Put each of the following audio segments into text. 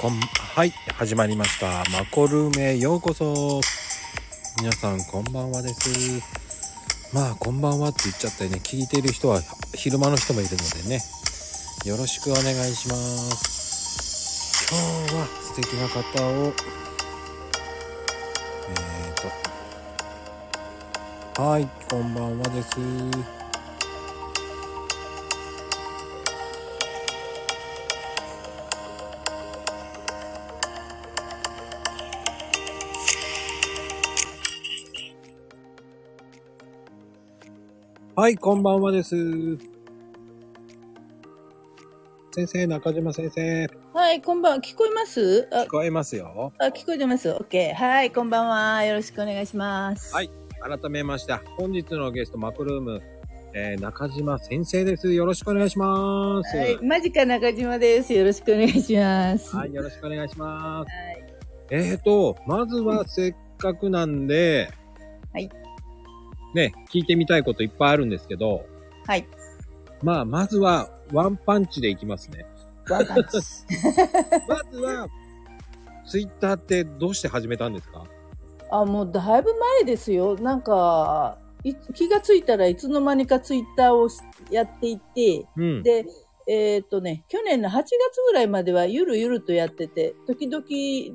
こん、はい、始まりました。マコルームへようこそ。皆さん、こんばんはです。まあ、こんばんはって言っちゃったよね。聞いてる人は、昼間の人もいるのでね。よろしくお願いします。今日は素敵な方を、えーと、はい、こんばんはです。はい、こんばんはです。先生、中島先生、はい、こんばんは。聞こえます？あ聞、こえますよ。あ聞こえてます。オッケー。はい、こんばんは。よろしくお願いします。はい改めまして、本日のゲスト、マクルーム、えー、中島先生です。よろしくお願いします。はい、マジカ中島です。よろしくお願いします。はい、よろしくお願いします。はいえーと、まずはせっかくなんで、はい。ね、聞いてみたいこといっぱいあるんですけど、はい。まあ、まずは、ワンパンチでいきますね。ワンパンチ。まずは、ツイッターってどうして始めたんですか？あ、もうだいぶ前ですよ。なんか、い気がついたらいつの間にかツイッターをしやっていて、うん。で、えっ、とね、去年の8月ぐらいまではゆるゆるとやってて、時々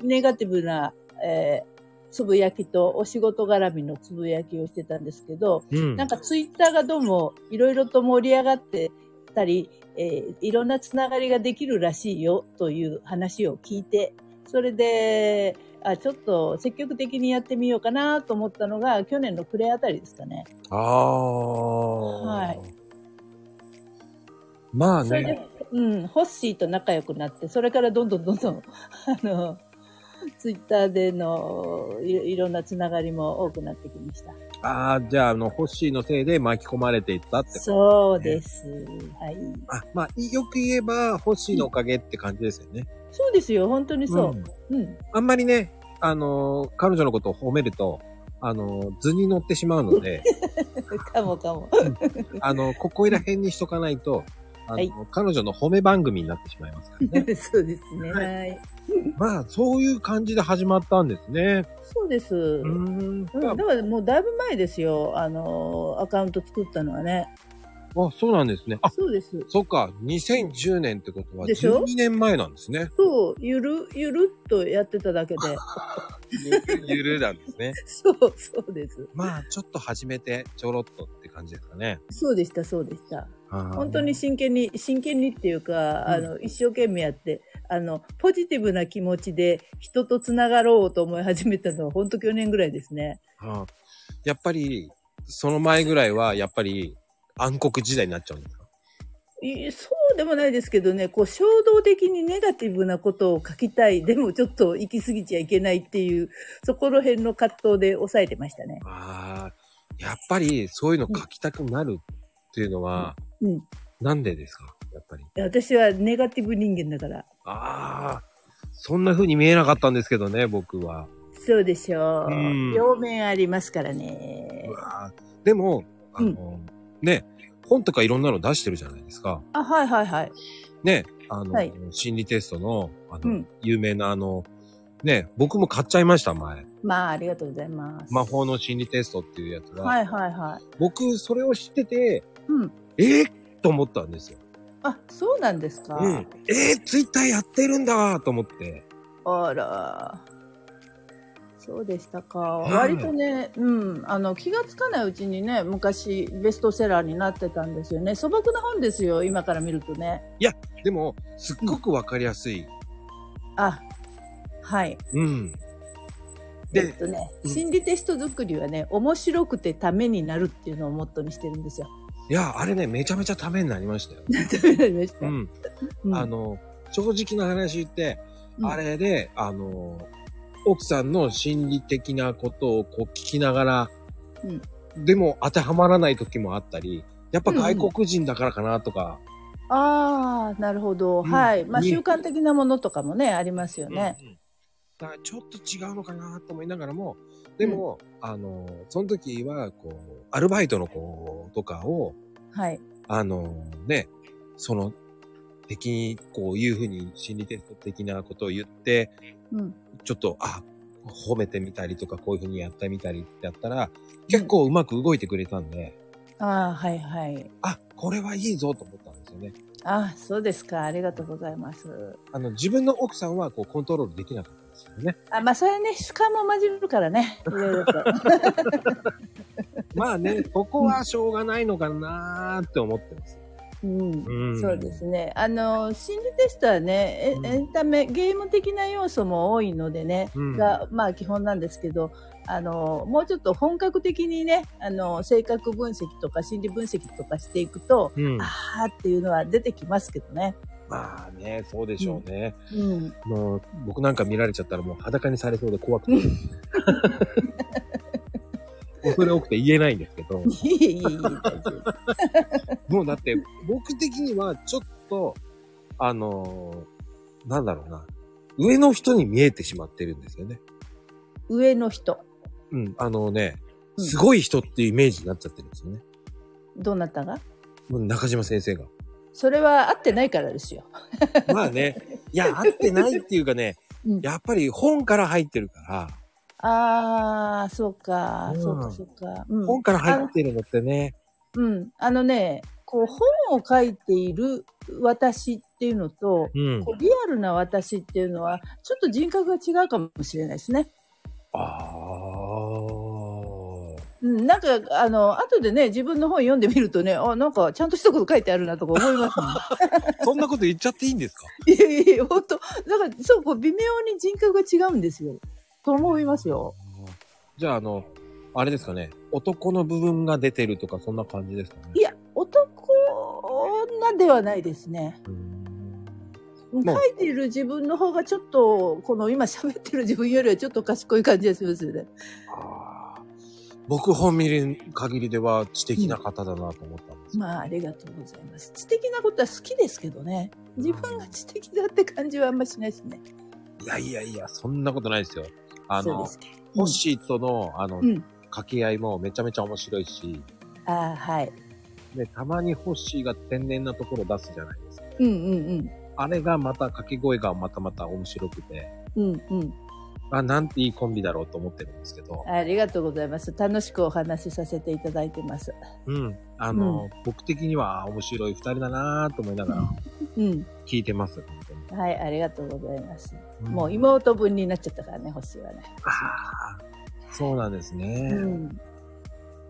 ネガティブな、えーつぶやきとお仕事絡みのつぶやきをしてたんですけど、うん。なんかツイッターがどうもいろいろと盛り上がってたり、えーいろんなつながりができるらしいよという話を聞いて、それで、あ、ちょっと積極的にやってみようかなと思ったのが去年の暮れあたりですかね。ああ。はい。まあそれでね。、うん、ホッシーと仲良くなって、それからどんどんどんどん、あの、ツイッターでのいろいろんなつながりも多くなってきました。ああ、じゃあ、あの、ホッシーのせいで巻き込まれていったってこと。そうです。はい。あ、まあ、よく言えば、ホッシーのおかげって感じですよね。そうですよ、本当にそう。んうん。あんまりね、あのー、彼女のことを褒めると、あのー、図に乗ってしまうので、かもかも。あの、ここいら辺にしとかないと、あの、はい彼女の褒め番組になってしまいますからね。そうですね。ははい。まあ、そういう感じで始まったんですね。そうです。ううん。だからもうだいぶ前ですよ。あの、アカウント作ったのはね。あ、そうなんですね。あ、そうです。そっか。2010年ってことはでしょ？12年前なんですね。そう、ゆる、ゆるっとやってただけで。ゆるなんですね。そう、そうです。まあ、ちょっと始めて、ちょろっとって感じですかね。そうでした、そうでした。本本当に真剣に、真剣にっていうか、うんあの、一生懸命やって、あの、ポジティブな気持ちで人とつながろうと思い始めたのは、本当去年ぐらいですね。ああやっぱり、その前ぐらいは、やっぱり、暗黒時代になっちゃうんですか？いそうでもないですけどね、こう、衝動的にネガティブなことを書きたい。でもちょっと行き過ぎちゃいけないっていう、そこら辺の葛藤で抑えてましたね。ああ、やっぱり、そういうの書きたくなるっていうのは、うん。なんでですか？やっぱり。私はネガティブ人間だから。ああ、そんな風に見えなかったんですけどね、僕は。そうでしょう。うん両面ありますからねでも、あの、ね、本とかいろんなの出してるじゃないですか。あ、はいはいはい。ね、あの、はい心理テストの、あの、うん有名なあの、ね、僕も買っちゃいました、前。まあ、ありがとうございます。魔法の心理テストっていうやつが。はいはいはい。僕、それを知ってて、うん。えー、と思ったんですよ。あ、そうなんですか？うん。えー、ツイッターやってるんだと思って。あら。そうでしたか。い割とね、うん、あの、気がつかないうちにね、昔、ベストセラーになってたんですよね。素朴な本ですよ、今から見るとね。でも、すっごくわかりやすい。あ、はい。うん。で、えっとね、うん心理テスト作りはね、面白くてためになるっていうのをモットーにしてるんですよ。いや、あれね、めちゃめちゃためになりましたよ。ためになりました。うん。うんあ、の、正直な話言って、うんあれで、あの、奥さんの心理的なことをこう聞きながら、でも当てはまらない時もあったり、やっぱ外国人だからかなとか、ああ、なるほど。うんはい。まあ、に習慣的なものとかもね、ありますよね。うんうんだからちょっと違うのかなと思いながらも、でも、あの、その時は、こう、アルバイトの子とかを、はい。あの、ね、その、的に、こういうふうに心理テスト的なことを言って、うん。ちょっと、あ、褒めてみたりとか、こういうふうにやってみたりってやったら、結構うまく動いてくれたんで、ああ、はいはい。あ、これはいいぞと思ったんですよね。ああ、そうですか。ありがとうございます。あの、自分の奥さんは、こう、コントロールできなかったんですよね。あ、まあ、それはね、主観も混じるからね。いろいろと。まあね、そこはしょうがないのかなーって思ってます。うん。うん。そうですね。あの、心理テストはね、エンタメ、ゲーム的な要素も多いのでね、うんが、まあ基本なんですけど、あの、もうちょっと本格的にね、あの、性格分析とか心理分析とかしていくと、うん。あーっていうのは出てきますけどね。まあね、そうでしょうね。うん。もう、僕なんか見られちゃったらもう裸にされそうで怖くて。恐れ多くて言えないんですけど。いえいえいえ。もうだって、僕的にはちょっと、あのーなんだろうな。上の人に見えてしまってるんですよね。上の人。うん。あのね、うんすごい人っていうイメージになっちゃってるんですよね。どなたが？中島先生が。それは合ってないからですよ。まあね、いや、合ってないっていうかね、うんやっぱり本から入ってるから、ああ、そうか、うんそうか、そうか。うん本から入ってるのってね、うん。あのね、こう本を書いている私っていうのと、うんこ。うリアルな私っていうのは、ちょっと人格が違うかもしれないですね。ああ。うん、なんか、あの、後でね、自分の本読んでみるとね、あ、なんか、ちゃんとしたこと書いてあるなとか思います。そんなこと言っちゃっていいんですか？いやいや本当だから、そう、こう微妙に人格が違うんですよ。と思いますよ。じゃあ、あの、あれですかね、男の部分が出てるとか、そんな感じですかね？いや、男女ではないですね。うーん書いている自分の方がちょっと、この今喋ってる自分よりはちょっと賢い感じがしますよね。僕本見る限りでは知的な方だなと思ったんですよ。まあ、ありがとうございます。知的なことは好きですけどね。自分が知的だって感じはあんましないですね。いやいやいや、そんなことないですよ。あの。ホッシーとの、あの、うん。掛け合いもめちゃめちゃ面白いし、ああ、はい。で、たまにホッシーが天然なところ出すじゃないですか。うんうんあれがまた掛け声がまたまた面白くて、うん。うんうん。あ、なんていいコンビだろうと思ってるんですけど、ありがとうございます。楽しくお話しさせていただいてます。うん。あの、僕的にはあ面白い二人だなぁと思いながらうん。聞いてます、本はい、ありがとうございます。当に。もう妹分になっちゃったからね、星はね。ああ、そうなんですね。うん。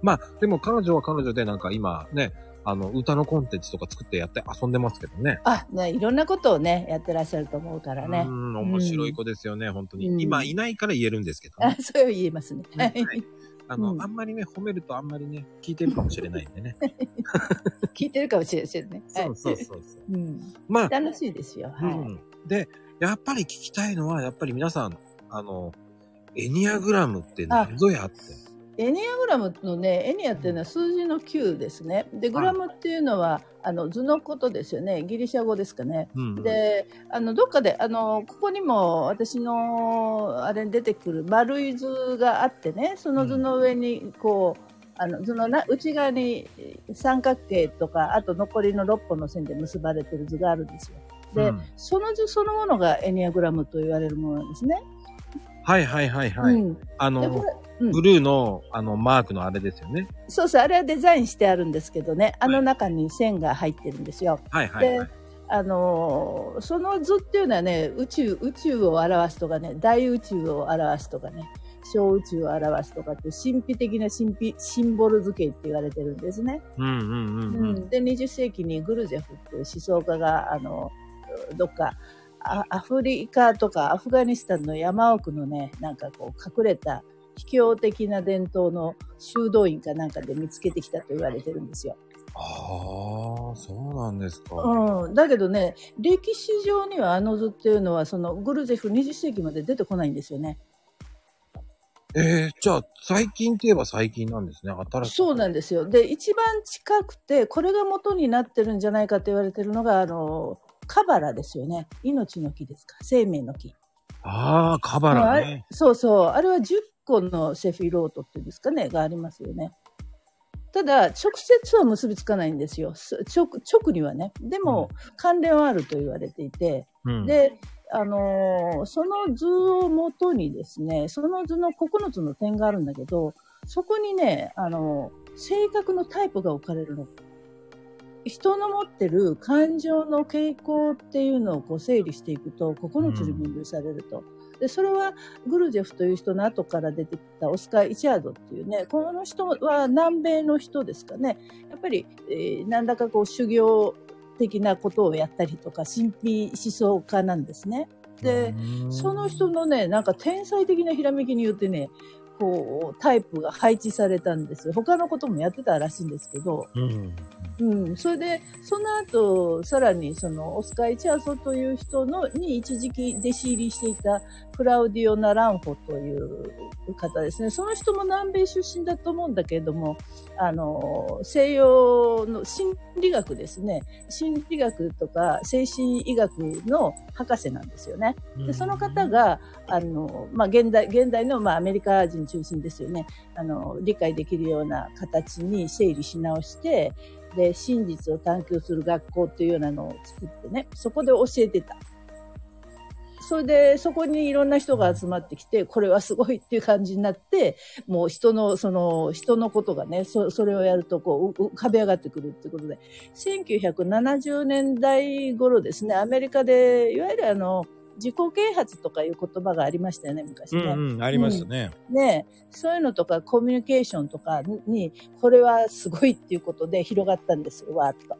まあ、でも彼女は彼女でなんか今ね、あの、歌のコンテンツとか作ってやって遊んでますけどね。あ、ね、いろんなことをね、やってらっしゃると思うからねう。ん、面白い子ですよね、本当に。うん今いないから言えるんですけど、あね。、それを言えますね。ねはいはいあの、うんあんまりね、褒めるとあんまりね、聞いてるかもしれないんでね。聞いてるかもしれませんね。はいそうそうそうそう。うん。まあ、楽しいですよ。はい。うん。で、やっぱり聞きたいのは、やっぱり皆さん、あの、エニアグラムって何ぞやって。エニアグラムのね、エニアっていうのは数字の9ですね。で、グラムっていうのは、あの図のことですよね。ギリシャ語ですかね。うん。で、あの、どっかで、あの、ここにも私の、あれに出てくる丸い図があってね、その図の上に、こう、あの図のな内側に三角形とか、あと残りの6本の線で結ばれてる図があるんですよ。で、うんその図そのものがエニアグラムと言われるものなんですね。はいはいはいはい。うん、あのうんブルーの、あの、マークのあれですよね。そうそう、あれはデザインしてあるんですけどね、あの中に線が入ってるんですよ。はいはいはい。あのーその図っていうのはね、宇宙、宇宙を表すとかね、大宇宙を表すとかね、小宇宙を表すとかって神秘的な神秘、シンボル図形って言われてるんですね。うんうんうんううん。ん、で、20世紀にグルゼフっていう思想家が、あの、どっか、あアフリカとかアフガニスタンの山奥のね、なんかこう隠れた秘境的な伝統の修道院かなんかで見つけてきたと言われてるんですよ。ああ、そうなんですか。うん。だけどね、歴史上にはあの図っていうのは、そのグルゼフ20世紀まで出てこないんですよね。えー、じゃあ、最近って言えば最近なんですね。新しい。そうなんですよ。で、一番近くて、これが元になってるんじゃないかと言われてるのが、あの、カバラですよね。命の木ですか。生命の木。ああ、カバラね。そうそう。あれは10個のセフィロートっていうんですかね、がありますよね。ただ、直接は結びつかないんですよ。す直、直にはね。でも、関連はあると言われていて、うん、で、あのーその図をもとにですね、その図の9つの点があるんだけど、そこにね、あのー性格のタイプが置かれるの。人の持ってる感情の傾向っていうのをこう整理していくと、9つに分類されると。で、それはグルジェフという人の後から出てきたオスカー・イチャードっていうね、この人は南米の人ですかね。やっぱり、えーなんだかこう修行的なことをやったりとか、神秘思想家なんですね。で、うんその人のね、なんか天才的なひらめきによってね、こう、タイプが配置されたんですよ。他のこともやってたらしいんですけど、うん。うん。それで、その後、さらに、その、オスカー・イチャーソという人の、に一時期弟子入りしていた、クラウディオ・ナランホという方ですね。その人も南米出身だと思うんだけれども、あの、西洋の心理学ですね。心理学とか精神医学の博士なんですよね。で、その方が、あの、まあ、現代、現代の、まあ、アメリカ人中心ですよね。あの、理解できるような形に整理し直して、で、真実を探求する学校っていうようなのを作ってね、そこで教えてた。それで、そこにいろんな人が集まってきて、これはすごいっていう感じになって、もう人の、その、人のことがね、そそれをやると、こう、浮かび上がってくるってことで、1970年代頃ですね、アメリカで、いわゆるあの、自己啓発とかいう言葉がありましたよね、昔ね。うんうん、ありましたね。ねそういうのとかコミュニケーションとかに、これはすごいっていうことで広がったんですよ、わーっと。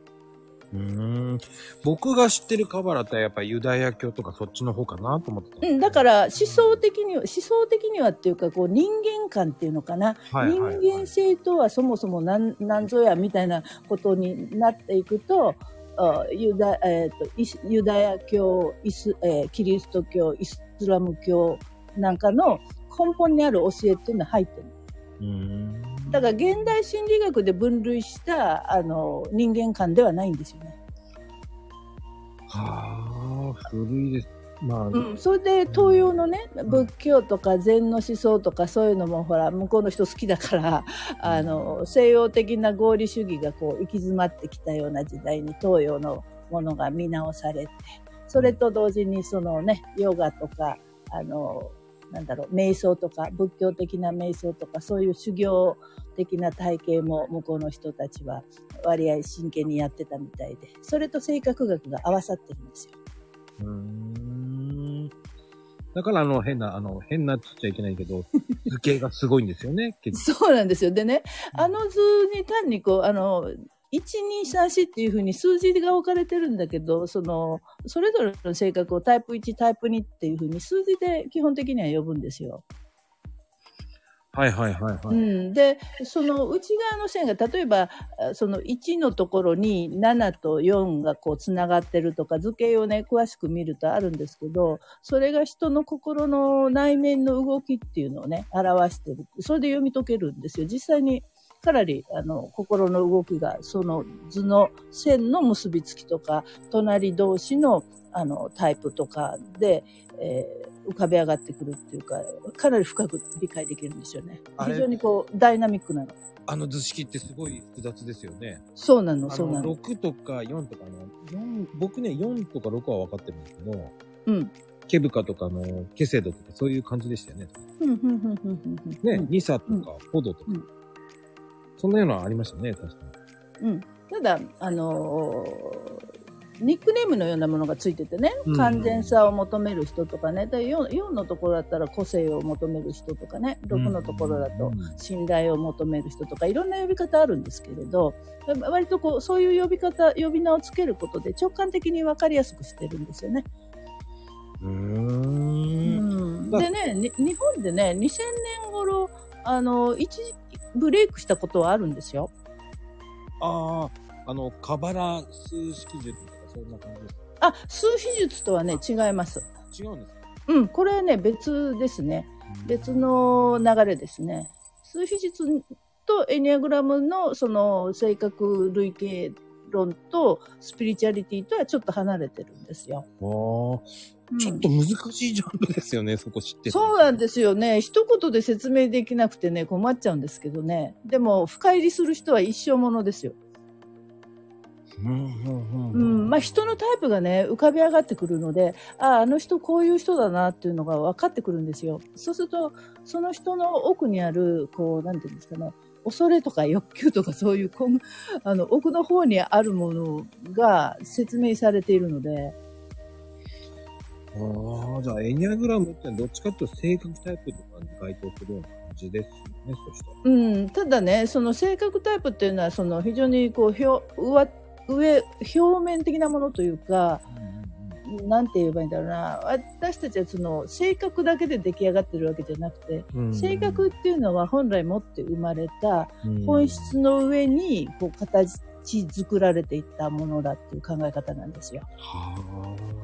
うーん。僕が知ってるカバラってやっぱりユダヤ教とかそっちの方かなと思ってた。うん、だから思想的には、思想的にはっていうか、こう人間観っていうのかな。はいはいはい人間性とはそもそも何何ぞやみたいなことになっていくと、あユダ,、えーとユダヤ教イス、えーキリスト教、イスラム教なんかの根本にある教えっていうのは入ってる。だから現代心理学で分類したあの人間観ではないんですよね。はあ、古いです。まあ、うん、それで東洋のね仏教とか禅の思想とかそういうのもほら向こうの人好きだからあの西洋的な合理主義がこう行き詰まってきたような時代に東洋のものが見直されてそれと同時にそのねヨガとかあのなんだろう瞑想とか仏教的な瞑想とかそういう修行的な体系も向こうの人たちは割合真剣にやってたみたいでそれと性格学が合わさってるんですよ。だからあの変な、あの変なって言っちゃいけないけど、図形がすごいんですよね。結構そうなんですよ。でね、あの図に単にこう、あの、1、2、3、4っていうふうに数字が置かれてるんだけど、その、それぞれの性格をタイプ1、タイプ2っていうふうに数字で基本的には呼ぶんですよ。はいはいはいはい。うん。で、その内側の線が、例えば、その1のところに7と4がこうつながってるとか、図形をね、詳しく見るとあるんですけど、それが人の心の内面の動きっていうのをね、表してる。それで読み解けるんですよ。実際に、かなり、あの、心の動きが、その図の線の結びつきとか、隣同士の、あの、タイプとかで、えー浮かび上がってくるっていうか、かなり深く理解できるんですよね。非常にこう、ダイナミックなの。あの図式ってすごい複雑ですよね。そうなの、そうなの。6とか4とかの、4僕ね、4とか6は分かってるんですけど、うん。ケブカとかのケセドとかそういう感じでしたよね。ふんふんふんふんふんふんね、ニサとうんかポドとか、うんそんなようなのありましたね、確かに。うん。ただ、あのーニックネームのようなものがついててね、うん。完全さを求める人とかね、で 4, 4のところだったら個性を求める人とかね、6のところだとうん。信頼を求める人とか、いろんな呼び方あるんですけれど、割とこう、そういう呼び方、呼び名をつけることで直感的に分かりやすくしてるんですよね。うん。ん、でね、に日本でね、2000年頃、あの、一時ブレイクしたことはあるんですよ。ああ、あの、カバラ数式術そんな感じですかあ、数秘術とはね、違います。違うんですか？うん、これはね、別ですね。別の流れですね。数秘術とエニアグラムのその性格類型論とスピリチュアリティとはちょっと離れてるんですよ。うんちょっと難しいジャンルですよね、そこ知ってる。そうなんですよね。一言で説明できなくてね、困っちゃうんですけどね。でも、深入りする人は一生ものですよ。うんうんううんん。まあ、人のタイプがね、浮かび上がってくるので、ああ、あの人こういう人だなっていうのが分かってくるんですよ。そうすると、その人の奥にある、こう、なんていうんですかね、恐れとか欲求とかそういう、あの、奥の方にあるものが説明されているので、ああ、じゃあエニアグラムってどっちかっていうと性格タイプとかに該当するような感じですよね、そしたら。うん、ただね、その性格タイプっていうのは、その非常にこう、表、上、上、表面的なものというか、なんて言えばいいんだろうな。私たちはその性格だけで出来上がってるわけじゃなくて、うん性格っていうのは本来持って生まれたうん本質の上にこう形作られていったものだっていう考え方なんですよ。は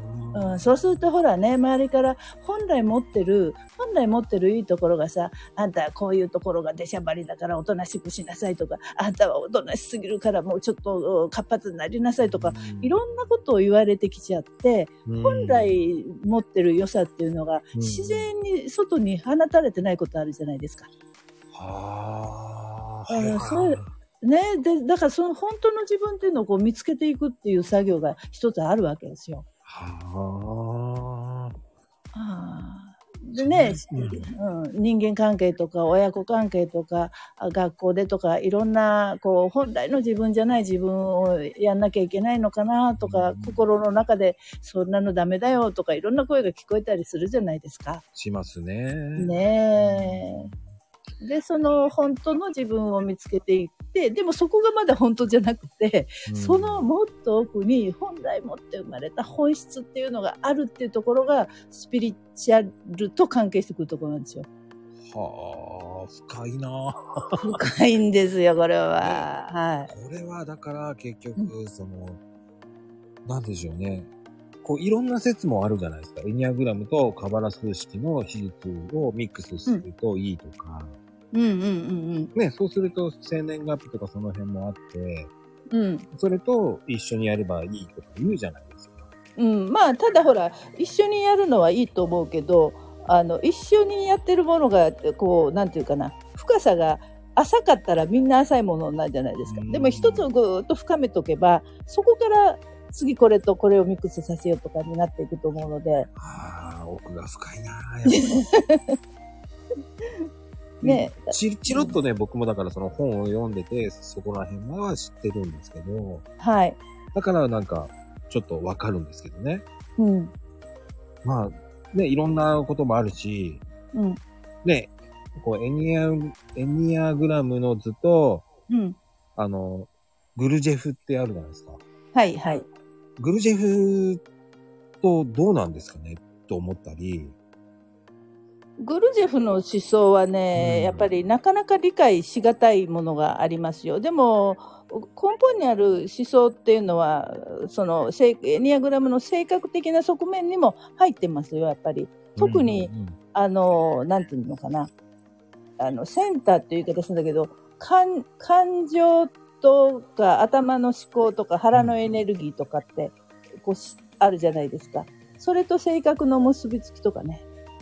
あ。うん、そうするとほらね、周りから本来持ってる、本来持ってるいいところがさ、あんたはこういうところが出しゃばりだからおとなしくしなさいとか、あんたはおとなしすぎるからもうちょっと活発になりなさいとか、いろんなことを言われてきちゃって、うん本来持ってる良さっていうのがうん自然に外に放たれてないことあるじゃないですか。はあ。そうね。で、だからその本当の自分っていうのをこう見つけていくっていう作業が一つあるわけですよ。はあ。ああでね、うんうん、人間関係とか親子関係とかあ学校でとかいろんなこう本来の自分じゃない自分をやんなきゃいけないのかなとか、うん心の中でそんなのダメだよとかいろんな声が聞こえたりするじゃないですか。しますね。ねえ。で、その本当の自分を見つけていでもそこがまだ本当じゃなくて、うんそのもっと奥に本来持って生まれた本質っていうのがあるっていうところがスピリチュアルと関係してくるところなんですよ。はあ、深いな。深いんですよ、これは。はい。これはだから結局、その、なんでしょうね。こういろんな説もあるじゃないですか。エニアグラムとカバラ数式の比率をミックスするといいとか。うんうんうんね、そうすると生年月日とかその辺もあって、うん。うん。それと一緒にやればいいとか言うじゃないですか。うん、まあただほら一緒にやるのはいいと思うけどあの一緒にやってるものがこうなんていうかな深さが浅かったらみんな浅いものなんじゃないですかうんでも一つをぐーっと深めとけばそこから次これとこれをミックスさせようとかになっていくと思うのでああ、奥が深いなやっぱり ね。ち、ちろっとね、僕もだからその本を読んでて、そこら辺は知ってるんですけど、はい、だからなんか、ちょっとわかるんですけどね。うん。まあ、ね、いろんなこともあるし、うん。ね、こう、エニア、エニアグラムの図と、うん、あの、グルジェフってあるじゃないですか。はいはい。グルジェフとどうなんですかね？と思ったり、グルジェフの思想はね、うんやっぱりなかなか理解しがたいものがありますよ。でも、根本にある思想っていうのは、その、エニアグラムの性格的な側面にも入ってますよ、やっぱり。特にうんうんあの、なんていうのかな。あの、センターっていう言い方するんだけど、感、感情とか頭の思考とか腹のエネルギーとかって、こうし、あるじゃないですか。それと性格の結びつきとかね。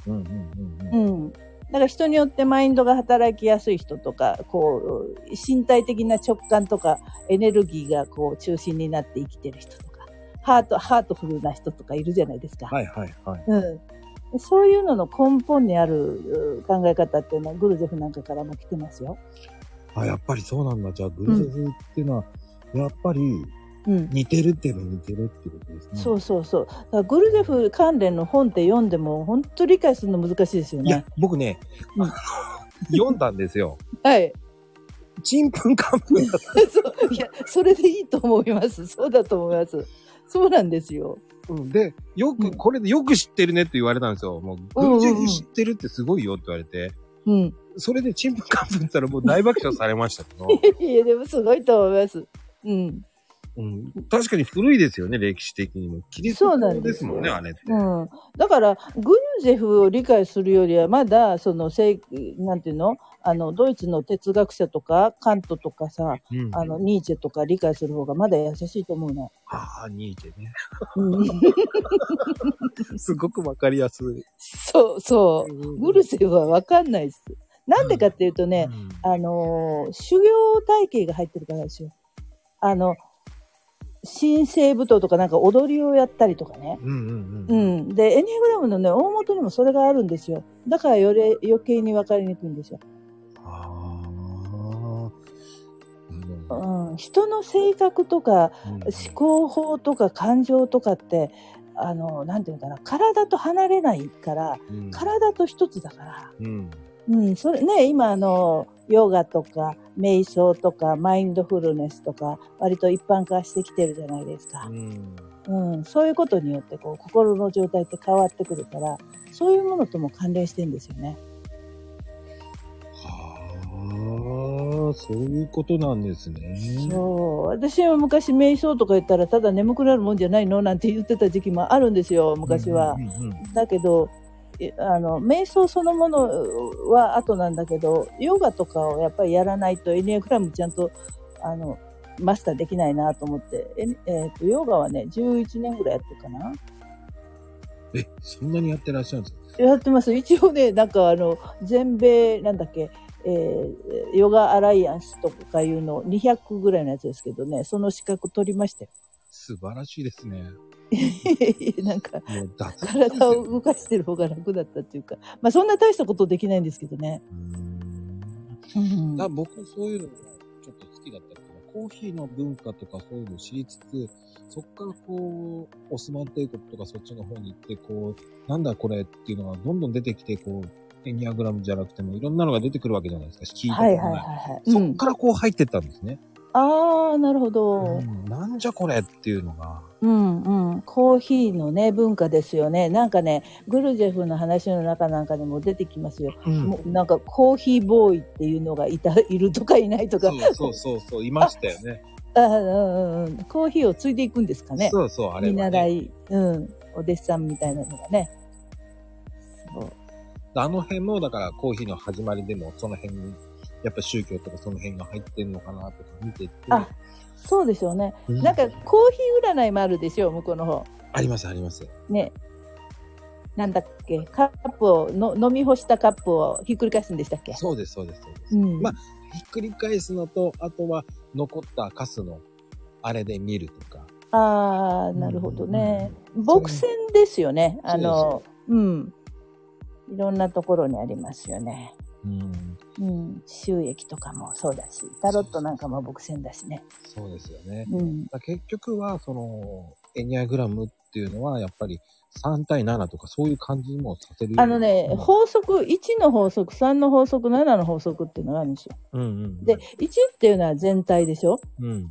うんうんうんうんうん。だから人によってマインドが働きやすい人とか、こう、身体的な直感とか、エネルギーがこう中心になって生きてる人とか、ハート、ハートフルな人とかいるじゃないですか。はいはいはい。うん。そういうのの根本にあるう考え方っていうのはグルジェフなんかからも来てますよ。あ、やっぱりそうなんだ。じゃあ、グルジェフっていうのは、やっぱりうん。似てるっていうのは似てるってことですね。そうそうそう。だからグルジェフ関連の本って読んでも本当理解するの難しいですよいやね。、僕ね、うん読んだんですよ。はい。ちんぷんかんぷんだった。そう。いや、それでいいと思います。そうだと思います。そうなんですよ。うんで、よく、うんこれでよく知ってるねって言われたんですよ。もう、グルジェフ知ってるってすごいよって言われて。うん。それでちんぷんかんぷんって言ったらもう大爆笑されましたけど。いや、でもすごいと思います。うん。うん。確かに古いですよね、歴史的にも。キリストそうなん教ですもんね、あれって。うん。だから、グルジェフを理解するよりは、まだ、その、せい、なんていうの？あの、ドイツの哲学者とか、カントとかさ、うん。あの、ニーチェとか理解する方がまだ優しいと思うの。ああ、ニーチェね。うん、すごくわかりやすい。そう、そう。グルジェフはわかんないです。なんでかっていうとね、うんあのー修行体系が入ってるからですよ。あの、神聖舞踏とかなんか踊りをやったりとかね。うんうんううん。ん。で、エニアグラムのね、大元にもそれがあるんですよ。だからより余計に分かりにくいんですよ。うん。人の性格とか、うん思考法とか感情とかって、あの、なんていうのかな、体と離れないから、うん体と一つだから。うん。うん、それね、今あの、ヨガとか、瞑想とか、マインドフルネスとか、割と一般化してきてるじゃないですかう。ん。うん、そういうことによって、こう、心の状態って変わってくるから、そういうものとも関連してるんですよね。はあ、そういうことなんですね。そう。私は昔瞑想とか言ったら、ただ眠くなるもんじゃないのなんて言ってた時期もあるんですよ、昔は。だけど、えあの、瞑想そのものは後なんだけど、ヨガとかをやっぱりやらないとエニアグラムちゃんと、あの、マスターできないなと思って、ええーと、ヨガはね、11年ぐらいやってるかな。え、そんなにやってらっしゃるんですか？やってます。一応ね、なんかあの、全米、なんだっけ、えーヨガアライアンスとかいうの、200ぐらいのやつですけどね、その資格取りましたよ。素晴らしいですね。なんか、体を動かしてる方が楽だったっていうか、まあそんな大したことできないんですけどね。だ僕そういうのがちょっと好きだったから、コーヒーの文化とかそういうのを知りつつ、そっからこう、オスマン帝国とかそっちの方に行って、こう、なんだこれっていうのがどんどん出てきて、こう、エニアグラムじゃなくてもいろんなのが出てくるわけじゃないですか。聞いたことないい。ははいはいはい。そっうん、からこう入ってったんですね。ああ、なるほど。うんなんじゃこれっていうのが。うんうん。コーヒーのね、文化ですよね。なんかね、グルジェフの話の中なんかにも出てきますよ。うんもうなんかコーヒーボーイっていうのがいた、いるとかいないとか。そうそうそうそう、いましたよね。あうんうんうん。コーヒーを継いでいくんですかね。そうそう、あれね。習い、うん。お弟子さんみたいなのがね。そう。あの辺も、だからコーヒーの始まりでも、その辺に、やっぱ宗教とかその辺が入ってんのかなとか見てて。あ、そうでしょうね。うんなんかコーヒー占いもあるでしょ、向こうの方。あります、あります。ね。なんだっけ、カップをの、飲み干したカップをひっくり返すんでしたっけ？そうです、そうです、そうです。うん。まあひっくり返すのと、あとは残ったカスの、あれで見るとか。ああ、なるほどね。うん牧船ですよね。あの、うん。いろんなところにありますよね。うん。うん。収益とかもそうだし、タロットなんかも牧船だしね。そうですよね。うん。だ結局は、その、エニアグラムっていうのは、やっぱり3対7とかそういう感じにもさせるあのね、うん法則、1の法則、3の法則、7の法則っていうのがあるんですよ。うんうん。で、1っていうのは全体でしょ？うん。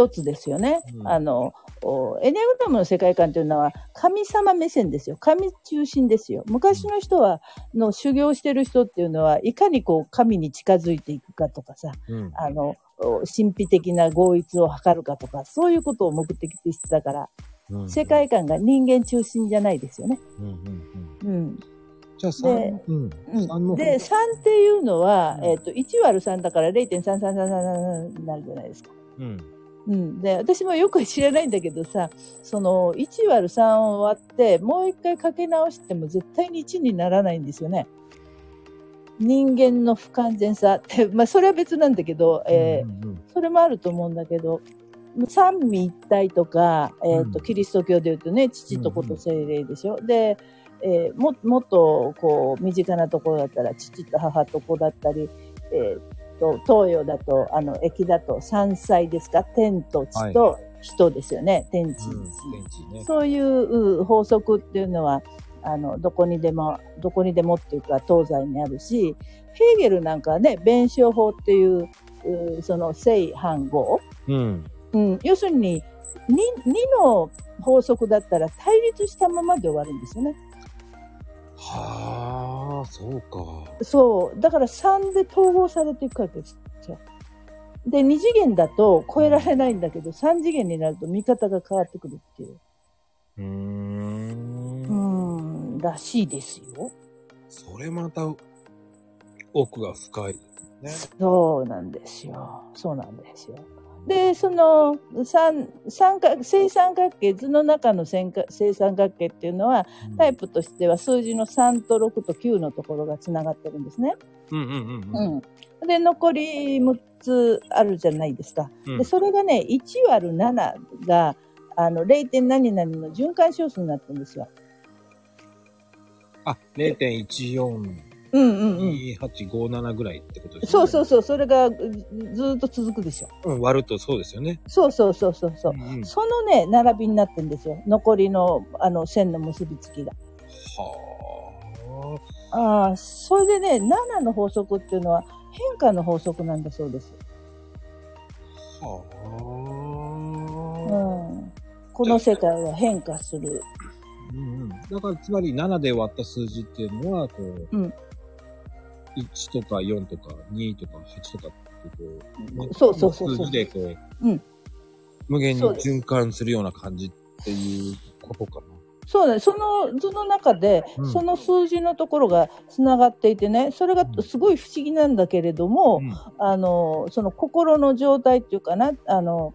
一つですよね。うんあの、おエネアグラムの世界観というのは神様目線ですよ。神中心ですよ。昔の人は、の修行してる人っていうのは、いかにこう神に近づいていくかとかさ、うん。あの、お神秘的な合一を図るかとか、そういうことを目的としてたから、うん世界観が人間中心じゃないですよね。うんうんうん。うん。じゃあ3、うん。う3のん、で、3っていうのは、うんえっ、と、1割る3だから0.3333になるじゃないですか。うん。うん。で、私もよく知らないんだけどさ、その、1割る3を割って、もう一回かけ直しても絶対に1にならないんですよね。人間の不完全さって、まあ、それは別なんだけど、えーうんうんそれもあると思うんだけど、三位一体とか、えっ、と、うんキリスト教で言うとね、父と子と精霊でしょ。で、えーも、もっと、こう、身近なところだったら、父と母と子だったり、えっ、と、東洋だと、あの、駅だと山菜ですか？天と地と人ですよね？天地うん。地。電池ね。そういうう法則っていうのは、あの、どこにでも、どこにでもっていうか、東西にあるし、ヘーゲルなんかはね、弁証法っていう、うその正反合。うん。うん、要するに2、2の法則だったら対立したままで終わるんですよね。はあ、そうか。そう。だから3で統合されていくわけですよ。で、2次元だと超えられないんだけど、3次元になると見方が変わってくるっていう。うーん。うーん、らしいですよ。それまた奥が深いね。そうなんですよ。そうなんですよ。で、その三三角正三角形、図の中の正正三角形っていうのは、タイプとしては数字の3と6と9のところがつながってるんですね。うんうんうんうん。うん。で、残り6つあるじゃないですか。うんで、それがね、1割る7が、あの、0. 点何々の循環小数になってるんですよ。あ、0.142857うんうんうん。ぐらいってことですね。そうそうそう、それがずずーっと続くでしょ。うん、割るとそうですよね。そうそうそうそうそう。んうんそのね、並びになってるんですよ。残りの、あの、線の結びつきが。はああ、それでね、7の法則っていうのは変化の法則なんだそうです。あ。はあ。うん。この世界は変化する。うんうん。だから、つまり7で割った数字っていうのは、こう、うん1とか4とか2とか8とかってこう、まあそうそうそうそう。数字でこう、うん。無限に循環するような感じっていうことかな。そうだね。その図の中で、うん。その数字のところがつながっていてね、それがうん。すごい不思議なんだけれども、うん。あの、その心の状態っていうかな、あの、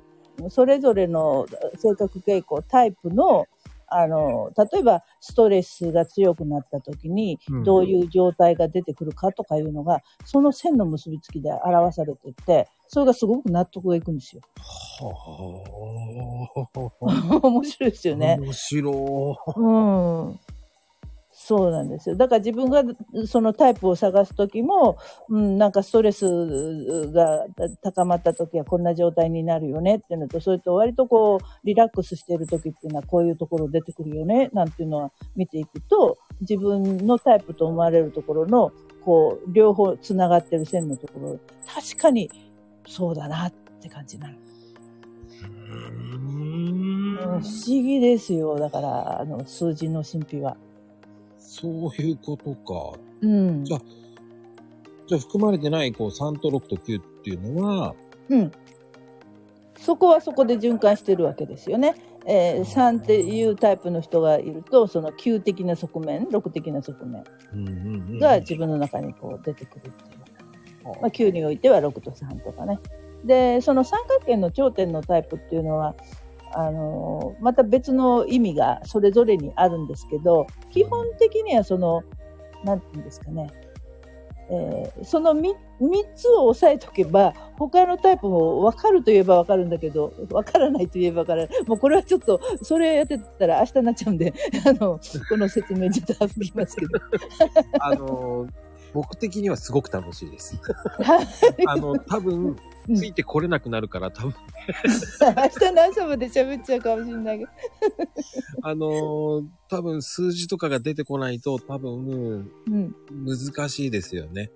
それぞれの性格傾向、タイプの、あの、例えばストレスが強くなった時にうん、どういう状態が出てくるかとかいうのが、その線の結びつきで表されていて、それがすごく納得がいくんですよ。はあ。面白いですよね。面白うん。そうなんですよ。だから自分がそのタイプを探すときも、うん、なんかストレスが高まったときはこんな状態になるよねっていうのと、それと割とこう、リラックスしているときっていうのはこういうところ出てくるよね、なんていうのは見ていくと、自分のタイプと思われるところの、こう、両方つながってる線のところ、確かにそうだなって感じなの。ううん不思議ですよ。だから、あの、数字の神秘は。そういうことか。うん。じゃあ、じゃあ含まれてない、こう、3と6と9っていうのは、うん。そこはそこで循環してるわけですよね。えー、3っていうタイプの人がいると、その9的な側面、6的な側面が自分の中にこう出てくるっていう。まあ、9においては6と3とかね。で、その三角形の頂点のタイプっていうのは、あのまた別の意味がそれぞれにあるんですけど、基本的にはその、なんていうんですかね、えーその 3, つを押さえとけば、他のタイプも分かるといえば分かるんだけど、分からないといえば分からない。もうこれはちょっと、それやってたら明日になっちゃうんで、あの、この説明ちょっと省きますけど。あのー、僕的にはすごく楽しいです。あの、多分、ついてこれなくなるから、多分、明日の朝まで喋っちゃうかもしれないけど。あのー、多分数字とかが出てこないと、多分、うん。難しいですよね。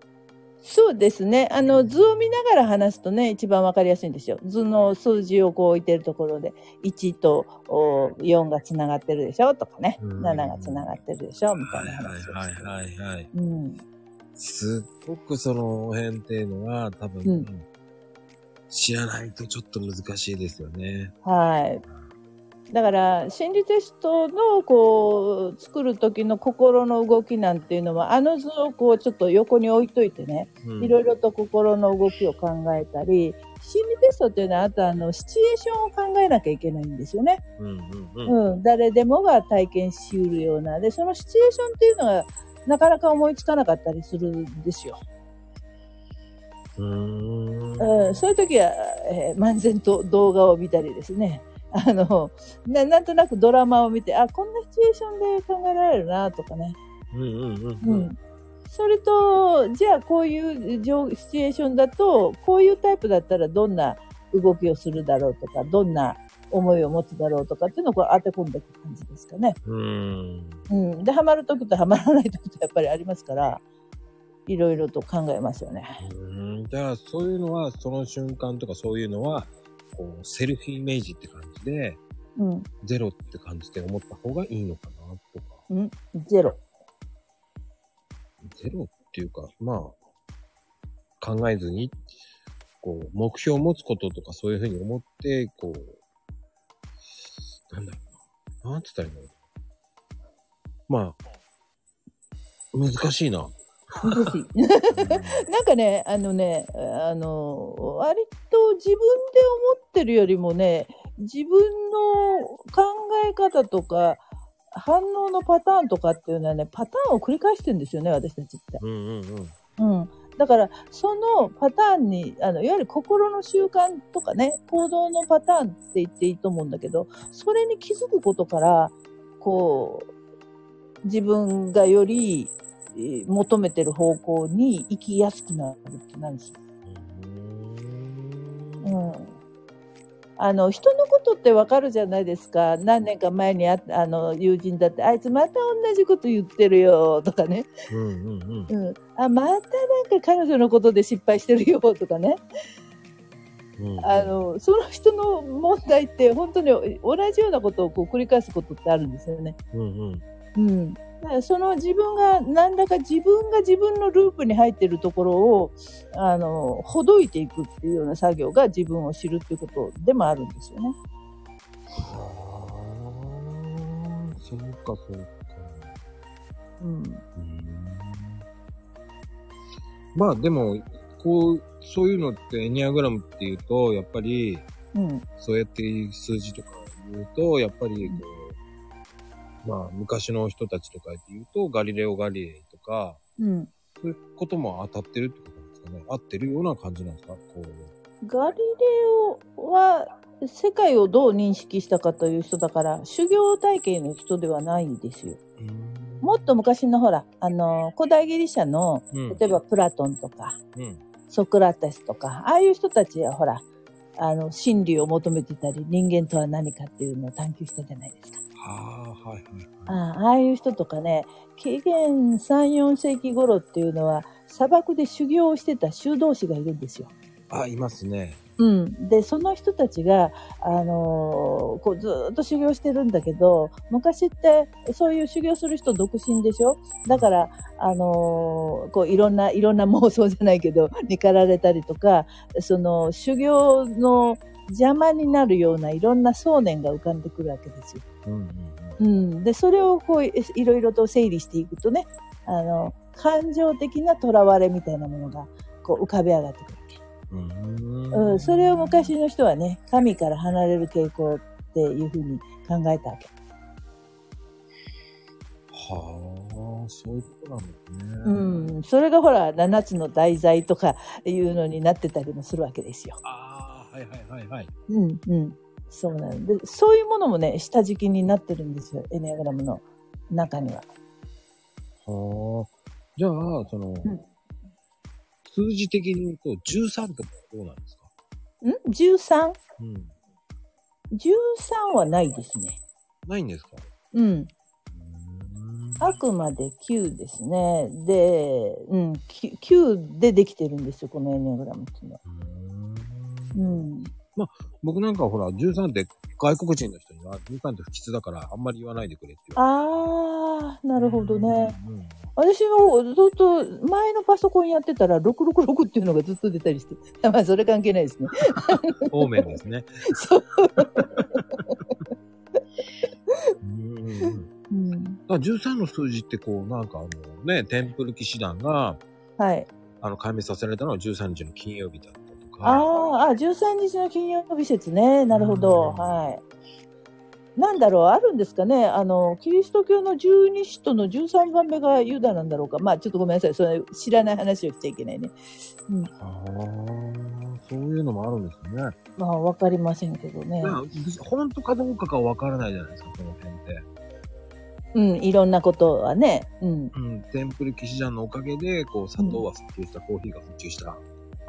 そうですね。あの、図を見ながら話すとね、一番わかりやすいんですよ。図の数字をこう置いてるところで、1とお4がつながってるでしょ？とかね、うん7がつながってるでしょ？みたいなはいはい話をして。はいはいはい。うん。すっごくその辺っていうのは、多分、うん知らないとちょっと難しいですよね。はい。だから、心理テストの、こう、作る時の心の動きなんていうのは、あの図をこう、ちょっと横に置いといてね、うんいろいろと心の動きを考えたり、心理テストっていうのは、あとあの、シチュエーションを考えなきゃいけないんですよね。うんうんうん。うん、誰でもが体験しうるような。で、そのシチュエーションっていうのが、なかなか思いつかなかったりするんですよ。うーんうん、そういう時は、えー漫然と動画を見たりですね。あのな、なんとなくドラマを見て、あ、こんなシチュエーションで考えられるな、とかね。うんうんうんううん。ん。それと、じゃあこういう状シチュエーションだと、こういうタイプだったらどんな動きをするだろうとか、どんな思いを持つだろうとかっていうのをこう当て込んでいく感じですかね。うん。うん。で、ハマる時とハマらない時とやっぱりありますから、いろいろと考えますよね。うんじゃあ、そういうのは、その瞬間とかそういうのは、こう、セルフイメージって感じで、うん。ゼロって感じで思った方がいいのかな、とか。うん。ゼロ。ゼロっていうか、まあ、考えずに、こう、目標を持つこととかそういうふうに思って、こう、なんだろうな。なんつったらいいんだろう。まあ、難しいな。難しい。なんかね、あのね、あの、割と自分で思ってるよりもね、自分の考え方とか、反応のパターンとかっていうのはね、パターンを繰り返してるんですよね、私たちって。うんうんうん。うん。だから、そのパターンに、あの、いわゆる心の習慣とかね、行動のパターンって言っていいと思うんだけど、それに気づくことから、こう、自分がよりえー求めてる方向に行きやすくなるってなんですよ。うん。あの、人のことってわかるじゃないですか。何年か前にああの、友人だって、あいつまた同じこと言ってるよ、とかね。うんうんうん。うん。あ、またなんか彼女のことで失敗してるよ、とかね。うんあ、の、その人の問題って本当に同じようなことをこう繰り返すことってあるんですよね。うんうん。うん。だからその自分が、なんだか自分が自分のループに入ってるところを、あの、ほどいていくっていうような作業が自分を知るっていうことでもあるんですよね。はあ、そうかそうか。うん。うんまあでも、こう、そういうのってエニアグラムっていうと、やっぱり、うん。そうやって数字とか言うと、やっぱりこう、まあ昔の人たちとかって言うと、ガリレオ・ガリレイとか、うん。そういうことも当たってるってことなんですかね。合ってるような感じなんですか？こう。ガリレオは世界をどう認識したかという人だから、修行体系の人ではないんですよ。もっと昔のほら、あの、古代ギリシャの、うん、例えばプラトンとか、うん。ソクラテスとか、ああいう人たちはほら、あの、真理を求めてたり、人間とは何かっていうのを探求したじゃないですか。はあ、はいはいああいう人とかね、紀元3、4世紀頃っていうのは、砂漠で修行をしてた修道士がいるんですよ。あ、いますね。うん。で、その人たちが、あのーこうずーっと修行してるんだけど、昔ってそういう修行する人独身でしょ？だから、あのーこういろんな、いろんな妄想じゃないけど、にかられたりとか、その修行の邪魔になるようないろんな想念が浮かんでくるわけですよ。うんうんうん。で、それをこういいろいろと整理していくとね、あの、感情的な囚われみたいなものがこう浮かび上がってくる。うん。うん、それを昔の人はね、神から離れる傾向っていうふうに考えたわけ。はあ、そういうことなんですね。うん、それがほら、7つの題材とかいうのになってたりもするわけですよ。ああ、はいはいはいはい。うん、うん。そうなんで、そういうものもね、下敷きになってるんですよ、エネアグラムの中には。はあ。じゃあ、その、ん数字的に言うと、13ってどうなんですか？ん ?13?13 うん。はないですね。ないんですか？うん。あくまで9ですね。で、うん、9 9でできてるんですよ、このエネアグラムっていうのは。うーんうん。僕なんかほら、13って外国人の人には、13って不吉だから、あんまり言わないでくれってあー、なるほどね。れて。うん私もずっと前のパソコンやってたら666っていうのがずっと出たりして。まあそれ関係ないですね。方面ですね。そう。うんうんうんうん、だから13の数字ってこう、なんかあのね、テンプル騎士団が、はい。あの、解明させられたのは13日の金曜日だったとか。あーあ、13日の金曜日説ね。なるほど。うんはい。なんだろう、あるんですかね。あの、キリスト教の十二使徒の13番目がユダなんだろうか。まあちょっとごめんなさい。それ知らない話をしちゃいけないね。ああ、そういうのもあるんですね。まあわかりませんけどね。まあ、本当かどうかがわからないじゃないですか、この辺って。うん、いろんなことはね。うん。うん、テンプル騎士団のおかげで、こう、砂糖は普及した、コーヒーが普及した。